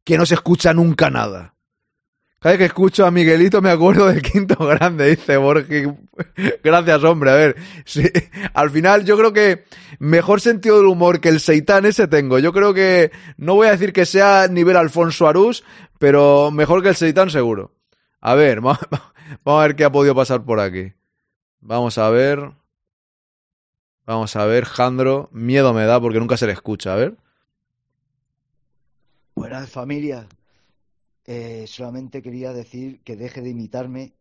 que no se escucha nunca nada? Cada vez que escucho a Miguelito me acuerdo del quinto grande, dice Borges. Gracias, hombre. A ver, al final yo creo que mejor sentido del humor que el seitán ese tengo. Yo creo que, no voy a decir que sea nivel Alfonso Arús, pero mejor que el seitán seguro. A ver, vamos a ver qué ha podido pasar por aquí. Vamos a ver. Vamos a ver, Jandro. Miedo me da porque nunca se le escucha. A ver. Buenas familia. Eh, solamente quería decir que deje de imitarme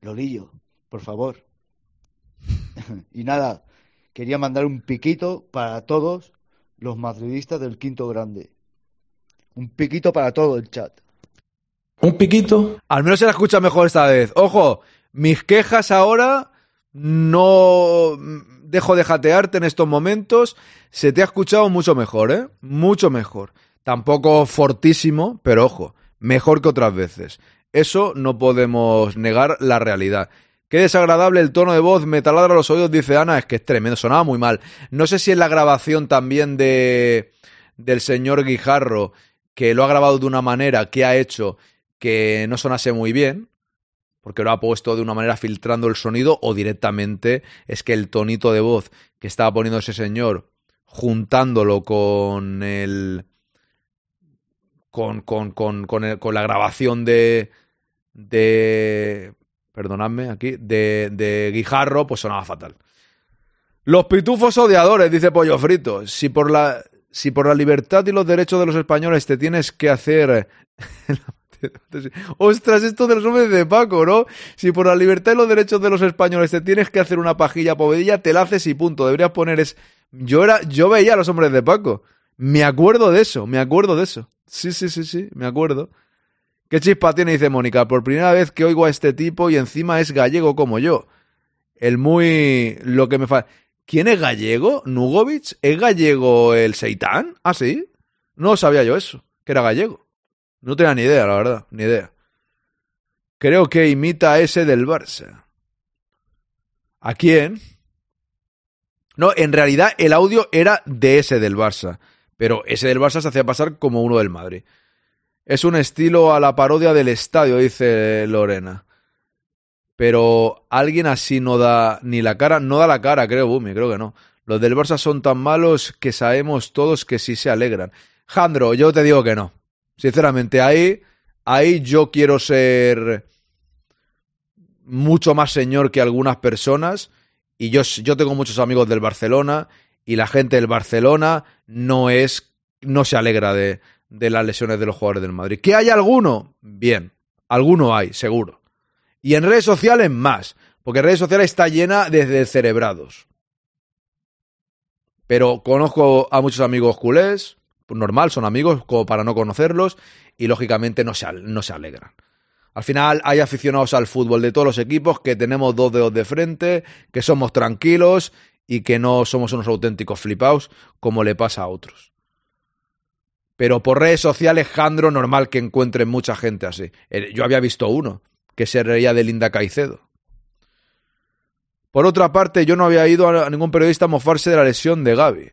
Lolillo, por favor. y nada, quería mandar un piquito para todos los madridistas del quinto grande. Un piquito para todo el chat. Un piquito. Al menos se la escucha mejor esta vez. Ojo, mis quejas ahora no dejo de jatearte en estos momentos. Se te ha escuchado mucho mejor, ¿eh? Mucho mejor. Tampoco fortísimo, pero ojo, mejor que otras veces. Eso no podemos negar la realidad. Qué desagradable el tono de voz, me taladra los oídos, dice Ana, es que es tremendo, sonaba muy mal. No sé si es la grabación también de del señor Guijarro, que lo ha grabado de una manera que ha hecho que no sonase muy bien, porque lo ha puesto de una manera filtrando el sonido, o directamente es que el tonito de voz que estaba poniendo ese señor, juntándolo con el. Con, con, con, con, el, con la grabación de. de. perdonadme aquí, de, Guijarro, pues sonaba fatal. Los pitufos odiadores, dice Pollo Frito. Si por la. Si por la libertad y los derechos de los españoles te tienes que hacer Ostras, esto de los hombres de Paco, ¿no? Si por la libertad y los derechos de los españoles te tienes que hacer una pajilla povedilla, te la haces y punto. Deberías poner es. Yo era, yo veía a los hombres de Paco. Me acuerdo de eso, me acuerdo de eso. Sí, sí, sí, sí, me acuerdo. ¿Qué chispa tiene? Dice Mónica. Por primera vez que oigo a este tipo y encima es gallego como yo. El muy. Lo que me fa. ¿Quién es gallego? ¿Nugovic? ¿Es gallego el Seitán? ¿Ah, sí? No sabía yo eso, que era gallego. No tenía ni idea, la verdad, ni idea. Creo que imita a ese del Barça. ¿A quién? No, en realidad el audio era de ese del Barça, pero ese del Barça se hacía pasar como uno del Madrid. Es un estilo a la parodia del estadio, dice Lorena. Pero alguien así no da ni la cara, no da la cara, creo, Bumi, creo que no. Los del Barça son tan malos que sabemos todos que sí se alegran. Jandro, yo te digo que no. Sinceramente, ahí, ahí yo quiero ser mucho más señor que algunas personas. Y yo, yo tengo muchos amigos del Barcelona y la gente del Barcelona no es, no se alegra de, de las lesiones de los jugadores del Madrid. ¿Que hay alguno? Bien, alguno hay, seguro. Y en redes sociales más, porque redes sociales está llena de cerebrados. Pero conozco a muchos amigos culés, normal, son amigos como para no conocerlos y lógicamente no se, no se alegran. Al final hay aficionados al fútbol de todos los equipos que tenemos dos dedos de frente, que somos tranquilos y que no somos unos auténticos flipaos como le pasa a otros. Pero por redes sociales, Jandro, normal que encuentren mucha gente así. Eh, yo había visto uno que se reía de Linda Caicedo. Por otra parte, yo no había ido a ningún periodista a mofarse de la lesión de Gaby.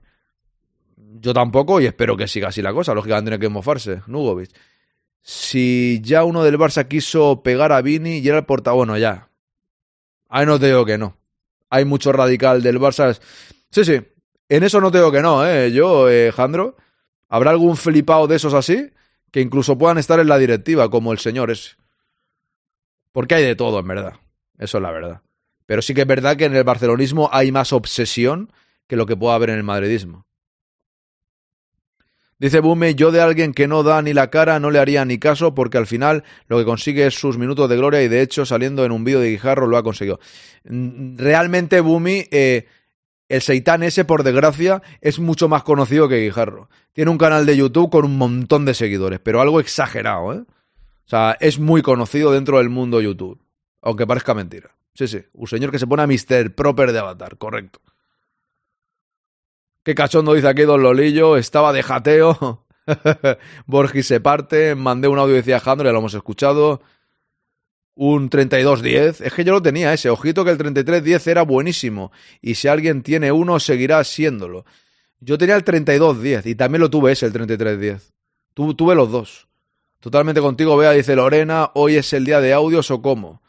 Yo tampoco y espero que siga así la cosa. Lógicamente tiene que mofarse, Nugovic. Si ya uno del Barça quiso pegar a Vini y era el porta... Bueno, ya. Ahí no te digo que no. Hay mucho radical del Barça. Sí, sí. En eso no te digo que no, ¿eh? Yo, eh, Jandro. ¿Habrá algún flipado de esos así? Que incluso puedan estar en la directiva, como el señor ese. Porque hay de todo, en verdad. Eso es la verdad. Pero sí que es verdad que en el barcelonismo hay más obsesión que lo que pueda haber en el madridismo. Dice Bume, yo de alguien que no da ni la cara no le haría ni caso porque al final lo que consigue es sus minutos de gloria y de hecho saliendo en un vídeo de Guijarro lo ha conseguido. Mm, realmente Bumi, eh, el seitán ese por desgracia es mucho más conocido que Guijarro. Tiene un canal de YouTube con un montón de seguidores, pero algo exagerado, ¿eh? O sea, es muy conocido dentro del mundo YouTube, aunque parezca mentira. Sí, sí, un señor que se pone a Mr. Proper de Avatar, correcto. Qué cachondo dice aquí Don Lolillo, estaba de jateo. Borgi se parte, mandé un audio y decía Jandro, ya lo hemos escuchado. Un 32-10. Es que yo lo tenía ese. Ojito que el 33-10 era buenísimo. Y si alguien tiene uno, seguirá siéndolo. Yo tenía el 32-10 y también lo tuve ese, el 33-10. tuve los dos. Totalmente contigo, Vea, dice Lorena. Hoy es el día de audios o cómo.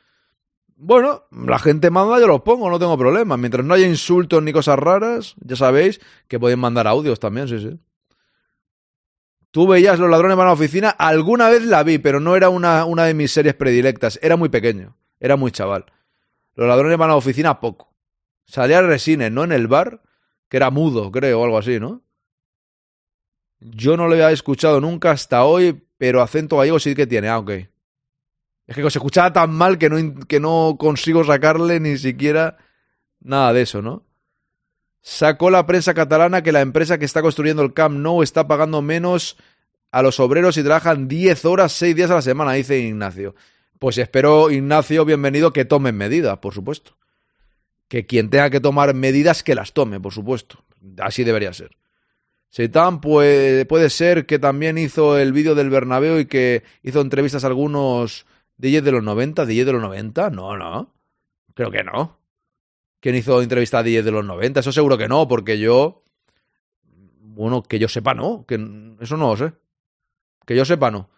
Bueno, la gente manda, yo los pongo, no tengo problema. Mientras no haya insultos ni cosas raras, ya sabéis que pueden mandar audios también, sí, sí. Tú veías Los ladrones van a la oficina, alguna vez la vi, pero no era una, una de mis series predilectas. Era muy pequeño, era muy chaval. Los ladrones van a la oficina poco. Salía Resines, ¿no? En el bar, que era mudo, creo, o algo así, ¿no? Yo no lo había escuchado nunca hasta hoy, pero acento gallego sí que tiene. Ah, ok. Es que se escuchaba tan mal que no, que no consigo sacarle ni siquiera nada de eso, ¿no? Sacó la prensa catalana que la empresa que está construyendo el Camp Nou está pagando menos a los obreros y trabajan 10 horas, 6 días a la semana, dice Ignacio. Pues espero, Ignacio, bienvenido, que tomen medidas, por supuesto. Que quien tenga que tomar medidas, que las tome, por supuesto. Así debería ser. Seitan puede, puede ser que también hizo el vídeo del Bernabéu y que hizo entrevistas a algunos DJ de los 90, DJ de los 90, no, no. Creo que no. ¿Quién hizo entrevista a 10 de los 90? Eso seguro que no, porque yo. Bueno, que yo sepa, no. Que eso no lo sé. Que yo sepa, no.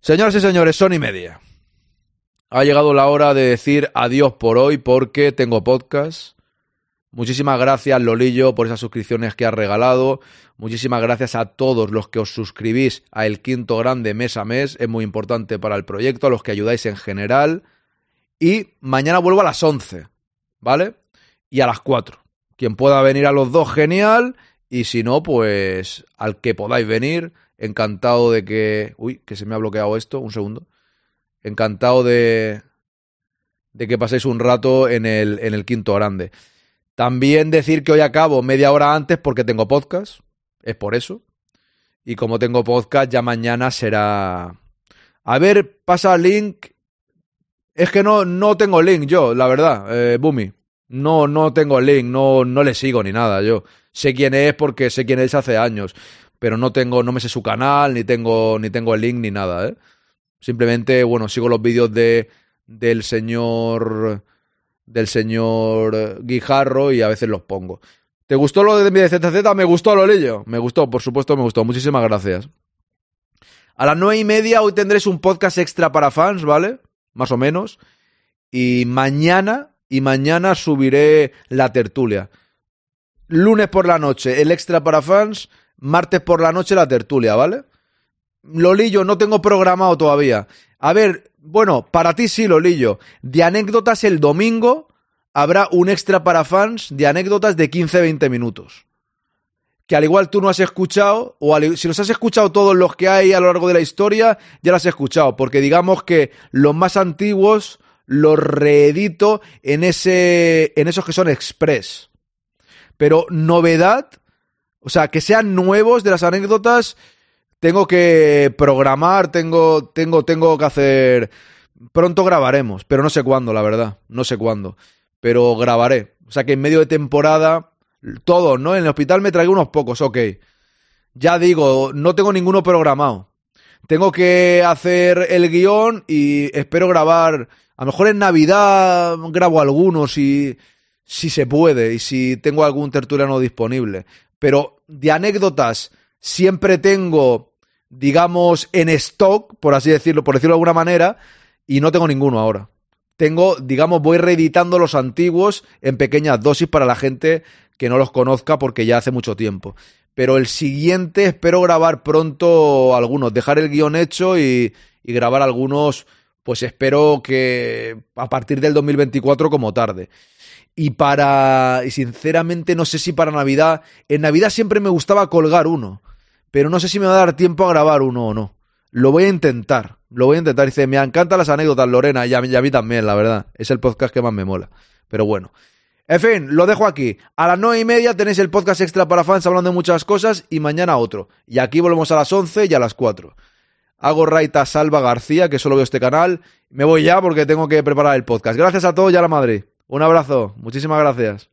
Señoras y señores, son y media. Ha llegado la hora de decir adiós por hoy porque tengo podcast. Muchísimas gracias, Lolillo, por esas suscripciones que has regalado. Muchísimas gracias a todos los que os suscribís a El Quinto Grande mes a mes. Es muy importante para el proyecto, a los que ayudáis en general. Y mañana vuelvo a las 11, ¿vale? Y a las 4. Quien pueda venir a los dos, genial. Y si no, pues al que podáis venir, encantado de que... Uy, que se me ha bloqueado esto, un segundo. Encantado de, de que paséis un rato en el, en el Quinto Grande. También decir que hoy acabo media hora antes porque tengo podcast, es por eso. Y como tengo podcast, ya mañana será... A ver, pasa link. Es que no, no tengo link yo, la verdad, eh, Bumi. No, no tengo link, no, no le sigo ni nada. Yo sé quién es porque sé quién es hace años, pero no tengo, no me sé su canal, ni tengo, ni tengo el link ni nada, ¿eh? Simplemente, bueno, sigo los vídeos de del señor del señor Guijarro y a veces los pongo. ¿Te gustó lo de mi ZZ? Me gustó, Lolillo. Me gustó, por supuesto, me gustó. Muchísimas gracias. A las nueve y media hoy tendréis un podcast extra para fans, ¿vale? Más o menos. Y mañana, y mañana subiré la tertulia. Lunes por la noche, el extra para fans. Martes por la noche, la tertulia, ¿vale? Lolillo, no tengo programado todavía. A ver, bueno, para ti sí, Lolillo. De anécdotas el domingo habrá un extra para fans de anécdotas de 15-20 minutos. Que al igual tú no has escuchado, o si los has escuchado todos los que hay a lo largo de la historia, ya las has escuchado. Porque digamos que los más antiguos los reedito en, ese, en esos que son express. Pero novedad, o sea, que sean nuevos de las anécdotas, tengo que programar, tengo, tengo, tengo que hacer. Pronto grabaremos, pero no sé cuándo, la verdad. No sé cuándo. Pero grabaré. O sea que en medio de temporada, todos, ¿no? En el hospital me traigo unos pocos, ok. Ya digo, no tengo ninguno programado. Tengo que hacer el guion y espero grabar. A lo mejor en Navidad grabo algunos si, si se puede y si tengo algún tertuliano disponible. Pero de anécdotas siempre tengo digamos, en stock, por así decirlo, por decirlo de alguna manera, y no tengo ninguno ahora. Tengo, digamos, voy reeditando los antiguos en pequeñas dosis para la gente que no los conozca porque ya hace mucho tiempo. Pero el siguiente espero grabar pronto algunos, dejar el guion hecho y, y grabar algunos, pues espero que a partir del 2024 como tarde. Y para, y sinceramente no sé si para Navidad, en Navidad siempre me gustaba colgar uno pero no sé si me va a dar tiempo a grabar uno o no. Lo voy a intentar, lo voy a intentar. Dice, me encantan las anécdotas, Lorena, y a, mí, también, la verdad. Es el podcast que más me mola. Pero bueno. En fin, lo dejo aquí. A las nueve y media tenéis el podcast extra para fans hablando de muchas cosas y mañana otro. Y aquí volvemos a las once y a las cuatro. Hago raita Salva García, que solo veo este canal. Me voy ya porque tengo que preparar el podcast. Gracias a todos y a la Madrid. Un abrazo. Muchísimas gracias.